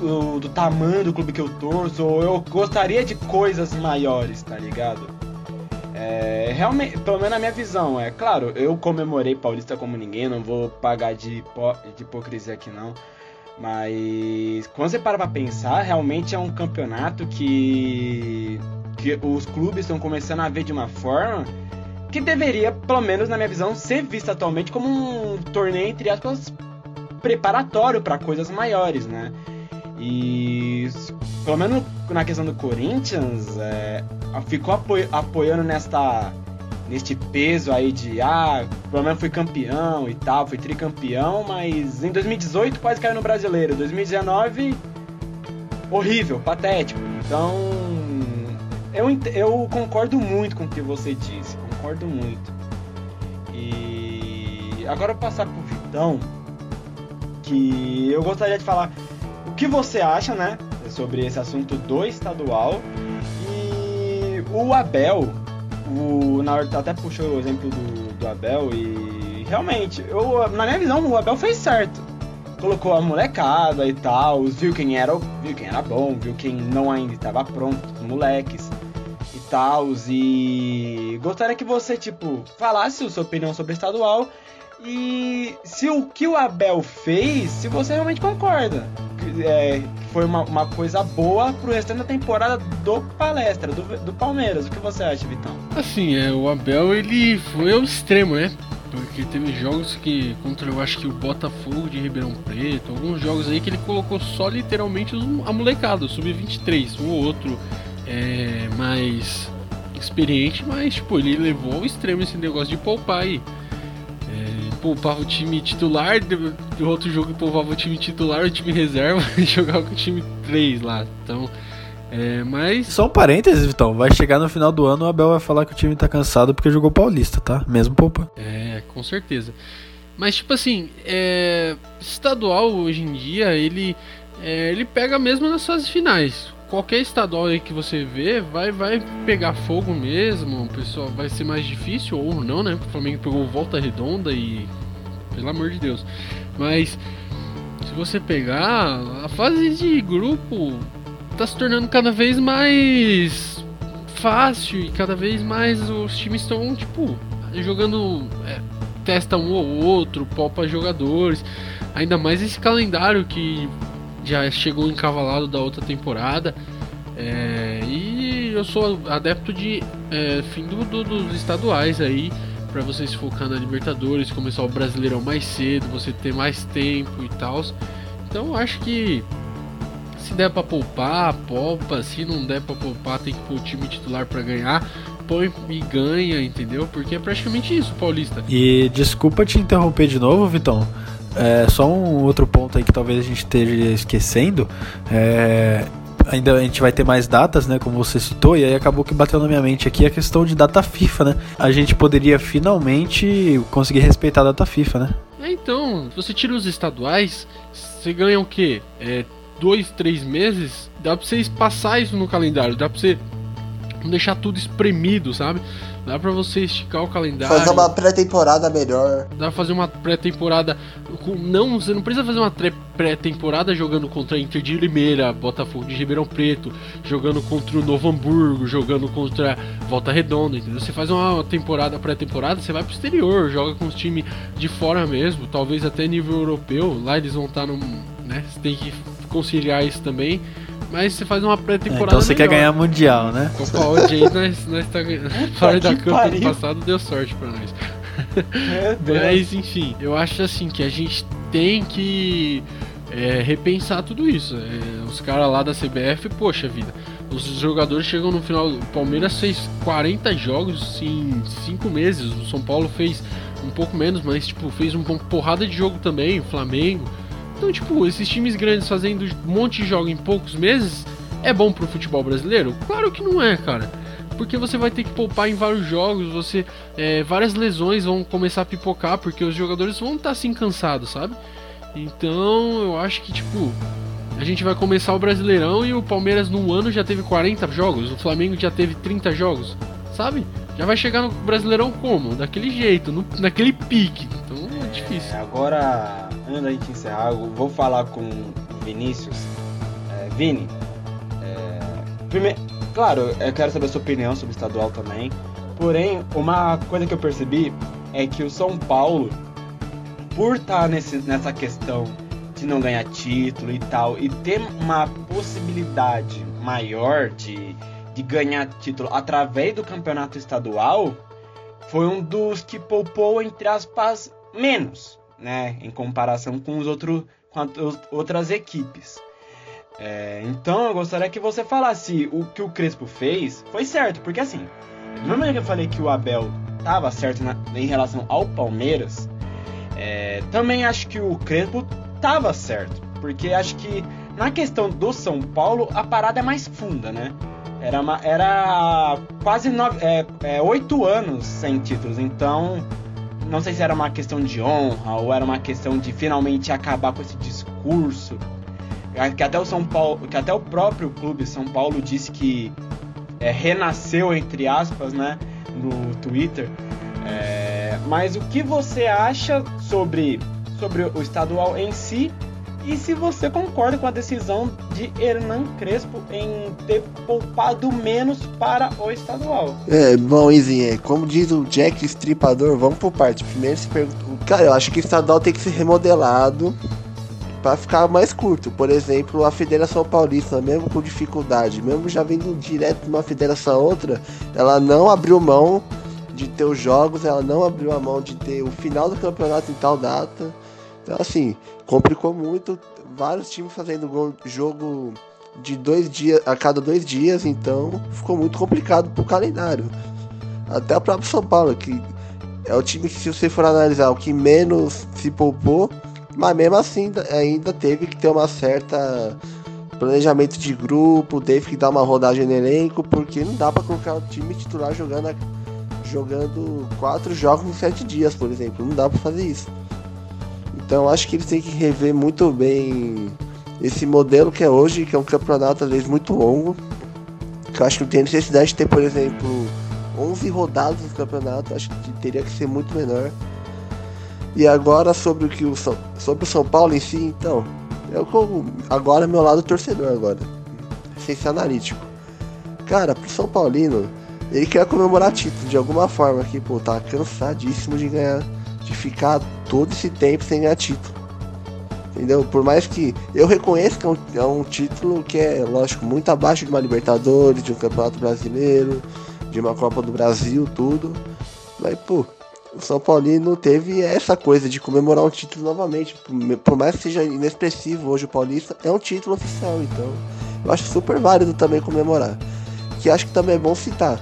Speaker 1: o, o, do tamanho do clube que eu torço, ou eu gostaria de coisas maiores, tá ligado? É, realmente, pelo menos na minha visão, é claro, eu comemorei Paulista como ninguém, não vou pagar de, de hipocrisia aqui não. Mas quando você para pra pensar, realmente é um campeonato que, que os clubes estão começando a ver de uma forma que deveria, pelo menos na minha visão, ser visto atualmente como um torneio, entre aspas, preparatório para coisas maiores, né? E pelo menos na questão do Corinthians, é, ficou apoiando nesta neste peso aí de ah, pelo menos fui campeão e tal, fui tricampeão, mas em 2018 quase caiu no brasileiro, 2019 horrível, patético. Então, eu, eu concordo muito com o que você disse, concordo muito. E agora eu vou passar pro Vitão, que eu gostaria de falar que você acha, né, sobre esse assunto do estadual. E o Abel, o, na hora até puxou o exemplo do, do Abel e realmente, eu, na minha visão, o Abel fez certo. Colocou a molecada e tal, viu quem era, viu quem era bom, viu quem não ainda estava pronto, os moleques e tal. E gostaria que você, tipo, falasse a sua opinião sobre o estadual e se o que o Abel fez, se você realmente concorda. É, foi uma, uma coisa boa pro restante da temporada do palestra, do, do Palmeiras. O que você acha, Vitão?
Speaker 2: Assim, é, o Abel ele foi ao extremo, né? Porque teve jogos que, contra eu acho que o Botafogo de Ribeirão Preto, alguns jogos aí que ele colocou só literalmente a molecada, o Sub-23, um ou outro é, mais experiente, mas tipo, ele levou ao extremo esse negócio de poupar aí. É, poupava o time titular, do outro jogo poupava o time titular, o time reserva e jogava com o time 3 lá. Então, é, mas.
Speaker 3: Só um parênteses, Vitão. Vai chegar no final do ano, o Abel vai falar que o time tá cansado porque jogou Paulista, tá? Mesmo poupa.
Speaker 2: É, com certeza. Mas, tipo assim, é, estadual hoje em dia, ele, é, ele pega mesmo nas fases finais. Qualquer estadual aí que você vê, vai, vai pegar fogo mesmo. Pessoal vai ser mais difícil ou não, né? O Flamengo pegou volta redonda e. Pelo amor de Deus. Mas, se você pegar, a fase de grupo tá se tornando cada vez mais fácil e cada vez mais os times estão, tipo, jogando. É, testa um ou outro, popa jogadores. Ainda mais esse calendário que já chegou encavalado da outra temporada. É, e eu sou adepto de é, fim do, do, dos estaduais aí para vocês focar na Libertadores, começar o Brasileirão mais cedo, você ter mais tempo e tal. Então acho que se der pra poupar, poupa. Se não der pra poupar, tem que pôr o time titular para ganhar. Põe e ganha, entendeu? Porque é praticamente isso, Paulista.
Speaker 3: E desculpa te interromper de novo, Vitão. É, só um outro ponto aí que talvez a gente esteja esquecendo. É, ainda a gente vai ter mais datas, né? Como você citou, e aí acabou que bateu na minha mente aqui a questão de data FIFA, né? A gente poderia finalmente conseguir respeitar a data FIFA, né?
Speaker 2: É, então, se você tira os estaduais, você ganha o quê? É, dois, três meses, dá pra você passar isso no calendário, dá pra você deixar tudo espremido, sabe? Dá pra você esticar o calendário.
Speaker 4: Fazer uma pré-temporada melhor.
Speaker 2: Dá pra fazer uma pré-temporada. Não, você não precisa fazer uma pré-temporada jogando contra Inter de Limeira, Botafogo de Ribeirão Preto, jogando contra o Novo Hamburgo, jogando contra Volta Redonda, entendeu? Você faz uma temporada pré-temporada, você vai pro exterior, joga com os times de fora mesmo, talvez até nível europeu. Lá eles vão estar tá no. Né? Você tem que conciliar isso também. Mas você faz uma pré-temporada. É,
Speaker 3: então você melhor. quer ganhar mundial, né?
Speaker 2: Copa Odd aí nós, nós tá fora da Copa ano passado deu sorte pra nós. Mas enfim, eu acho assim que a gente tem que é, repensar tudo isso. É, os caras lá da CBF, poxa vida, os jogadores chegam no final. O Palmeiras fez 40 jogos em 5 meses. O São Paulo fez um pouco menos, mas tipo, fez uma porrada de jogo também. O Flamengo. Então, tipo, esses times grandes fazendo um monte de jogos em poucos meses é bom pro futebol brasileiro? Claro que não é, cara. Porque você vai ter que poupar em vários jogos, você é, várias lesões vão começar a pipocar porque os jogadores vão estar tá, assim cansados, sabe? Então, eu acho que tipo a gente vai começar o Brasileirão e o Palmeiras no ano já teve 40 jogos, o Flamengo já teve 30 jogos, sabe? Já vai chegar no Brasileirão como? Daquele jeito, no, naquele pique. Então é difícil.
Speaker 1: É, agora antes da gente encerrar, eu vou falar com Vinícius. É, Vini, é, primeiro, claro, eu quero saber a sua opinião sobre o estadual também. Porém, uma coisa que eu percebi é que o São Paulo, por estar tá nesse, nessa questão de não ganhar título e tal, e ter uma possibilidade maior de, de ganhar título através do campeonato estadual, foi um dos que poupou, entre aspas, menos né, em comparação com os outros com as outras equipes. É, então eu gostaria que você falasse o que o Crespo fez foi certo, porque assim, do mesmo que eu falei que o Abel estava certo na, em relação ao Palmeiras, é, também acho que o Crespo estava certo, porque acho que Na questão do São Paulo, a parada é mais funda, né? Era, uma, era quase nove, é, é, oito anos sem títulos, então não sei se era uma questão de honra ou era uma questão de finalmente acabar com esse discurso que até o São Paulo, que até o próprio clube São Paulo disse que é, renasceu entre aspas, né, no Twitter. É, mas o que você acha sobre sobre o estadual em si e se você concorda com a decisão de Hernan Crespo em ter poupado menos para o estadual.
Speaker 4: É, bom, Izinho, é, como diz o Jack Stripador, vamos por parte. Primeiro se pergunta. Cara, eu acho que o estadual tem que ser remodelado para ficar mais curto. Por exemplo, a Federação Paulista, mesmo com dificuldade, mesmo já vindo direto de uma federação a outra, ela não abriu mão de ter os jogos, ela não abriu a mão de ter o final do campeonato em tal data. Então, assim, complicou muito. Vários times fazendo gol, jogo de dois dias a cada dois dias, então ficou muito complicado pro calendário. Até o próprio São Paulo, que é o time que, se você for analisar, o que menos se poupou, mas mesmo assim ainda teve que ter uma certa planejamento de grupo, teve que dar uma rodagem no elenco, porque não dá para colocar o time titular jogando, jogando quatro jogos em sete dias, por exemplo. Não dá para fazer isso. Então acho que eles têm que rever muito bem esse modelo que é hoje, que é um campeonato às vezes muito longo. Que eu acho que não tem necessidade de ter, por exemplo, 11 rodadas no campeonato, acho que teria que ser muito menor. E agora sobre o que o São, sobre o São Paulo em si, então, eu agora meu lado torcedor agora, sem ser analítico. Cara, pro São Paulino, ele quer comemorar título de alguma forma aqui, pô, tá cansadíssimo de ganhar de ficar todo esse tempo sem ganhar título. Entendeu? Por mais que eu reconheço que é um, é um, título que é, lógico, muito abaixo de uma Libertadores, de um Campeonato Brasileiro, de uma Copa do Brasil, tudo. Mas, pô, o São Paulino teve essa coisa de comemorar um título novamente. Por, por mais que seja inexpressivo hoje o Paulista, é um título oficial, então eu acho super válido também comemorar. Que acho que também é bom citar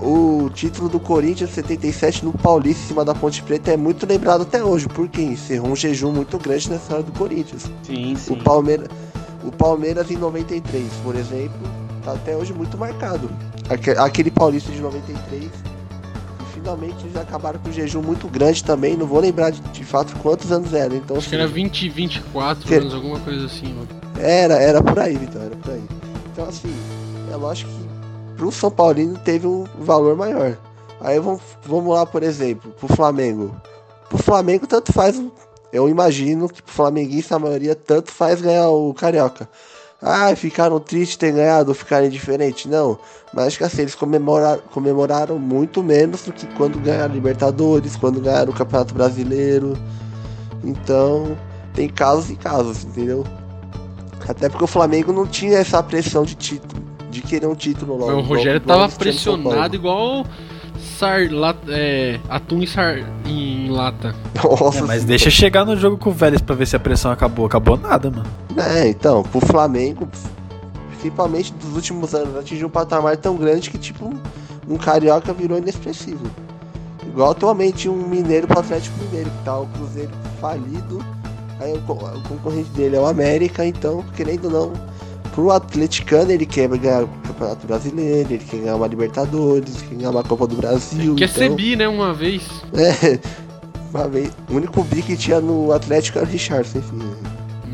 Speaker 4: o título do Corinthians 77 no Paulista em cima da Ponte Preta é muito lembrado até hoje, porque encerrou um jejum muito grande nessa hora do Corinthians.
Speaker 1: Sim, sim.
Speaker 4: O Palmeiras, o Palmeiras em 93, por exemplo, tá até hoje muito marcado. Aquele Paulista de 93 finalmente eles acabaram com um jejum muito grande também. Não vou lembrar de, de fato quantos anos era. Então,
Speaker 2: Acho assim, que era 20, 24 que... anos, alguma coisa assim, mano.
Speaker 4: Era, era por aí, então, era por aí. Então assim, é lógico que pro São Paulino teve um valor maior. Aí vamos, vamos lá, por exemplo, pro Flamengo. Pro Flamengo tanto faz, eu imagino que pro flamenguista a maioria tanto faz ganhar o Carioca. Ah, ficaram tristes ter ganhado ou ficarem diferentes? Não. Mas que assim, eles comemoraram, comemoraram muito menos do que quando ganharam Libertadores, quando ganharam o Campeonato Brasileiro. Então, tem casos e casos, entendeu? Até porque o Flamengo não tinha essa pressão de título de querer um título logo.
Speaker 2: o Rogério logo, tava pressionado igual sar, lat, é, atum em, sar, em lata.
Speaker 3: Nossa, é, mas deixa chegar no jogo com o Vélez pra ver se a pressão acabou. Acabou nada, mano.
Speaker 4: É, então, pro Flamengo, principalmente dos últimos anos, atingiu um patamar tão grande que, tipo, um, um carioca virou inexpressivo. Igual atualmente um mineiro pro Atlético Mineiro, que tá o Cruzeiro falido. Aí o, o concorrente dele é o América, então, querendo ou não pro atleticano ele quer ganhar o Campeonato Brasileiro, ele quer ganhar uma Libertadores, quer ganhar uma Copa do Brasil.
Speaker 2: Quer então... ser bi, né, uma vez.
Speaker 4: É, uma vez. O único bi que tinha no Atlético era o Richardson, enfim.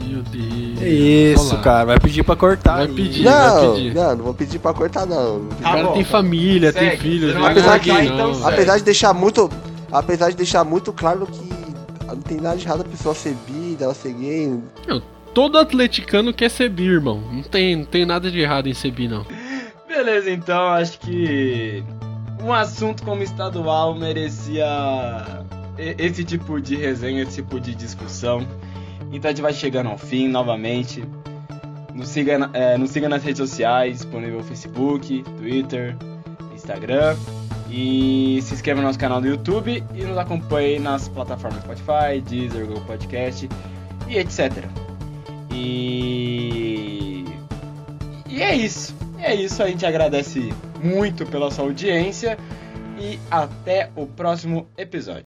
Speaker 2: Meu Deus.
Speaker 3: Isso, Olá. cara, vai pedir pra cortar.
Speaker 2: Vai pedir,
Speaker 4: não,
Speaker 2: vai pedir.
Speaker 4: Não, não vou pedir pra cortar, não. O
Speaker 2: cara tem família, Segue. tem filhos.
Speaker 4: Apesar, que, então, apesar de deixar muito. Apesar de deixar muito claro que não tem nada de errado a pessoa ser bi, dela ser gay.
Speaker 2: Não, todo atleticano quer ser bi, irmão. Não tem, não tem nada de errado em ser bi, não.
Speaker 1: Beleza, então acho que um assunto como estadual merecia esse tipo de resenha, esse tipo de discussão. Então a gente vai chegando ao fim novamente. Nos siga, é, nos siga nas redes sociais, disponível Facebook, Twitter, Instagram. E se inscreva no nosso canal do YouTube e nos acompanhe nas plataformas Spotify, Deezer, Google Podcast e etc. E. E é isso. É isso. A gente agradece muito pela sua audiência. E até o próximo episódio.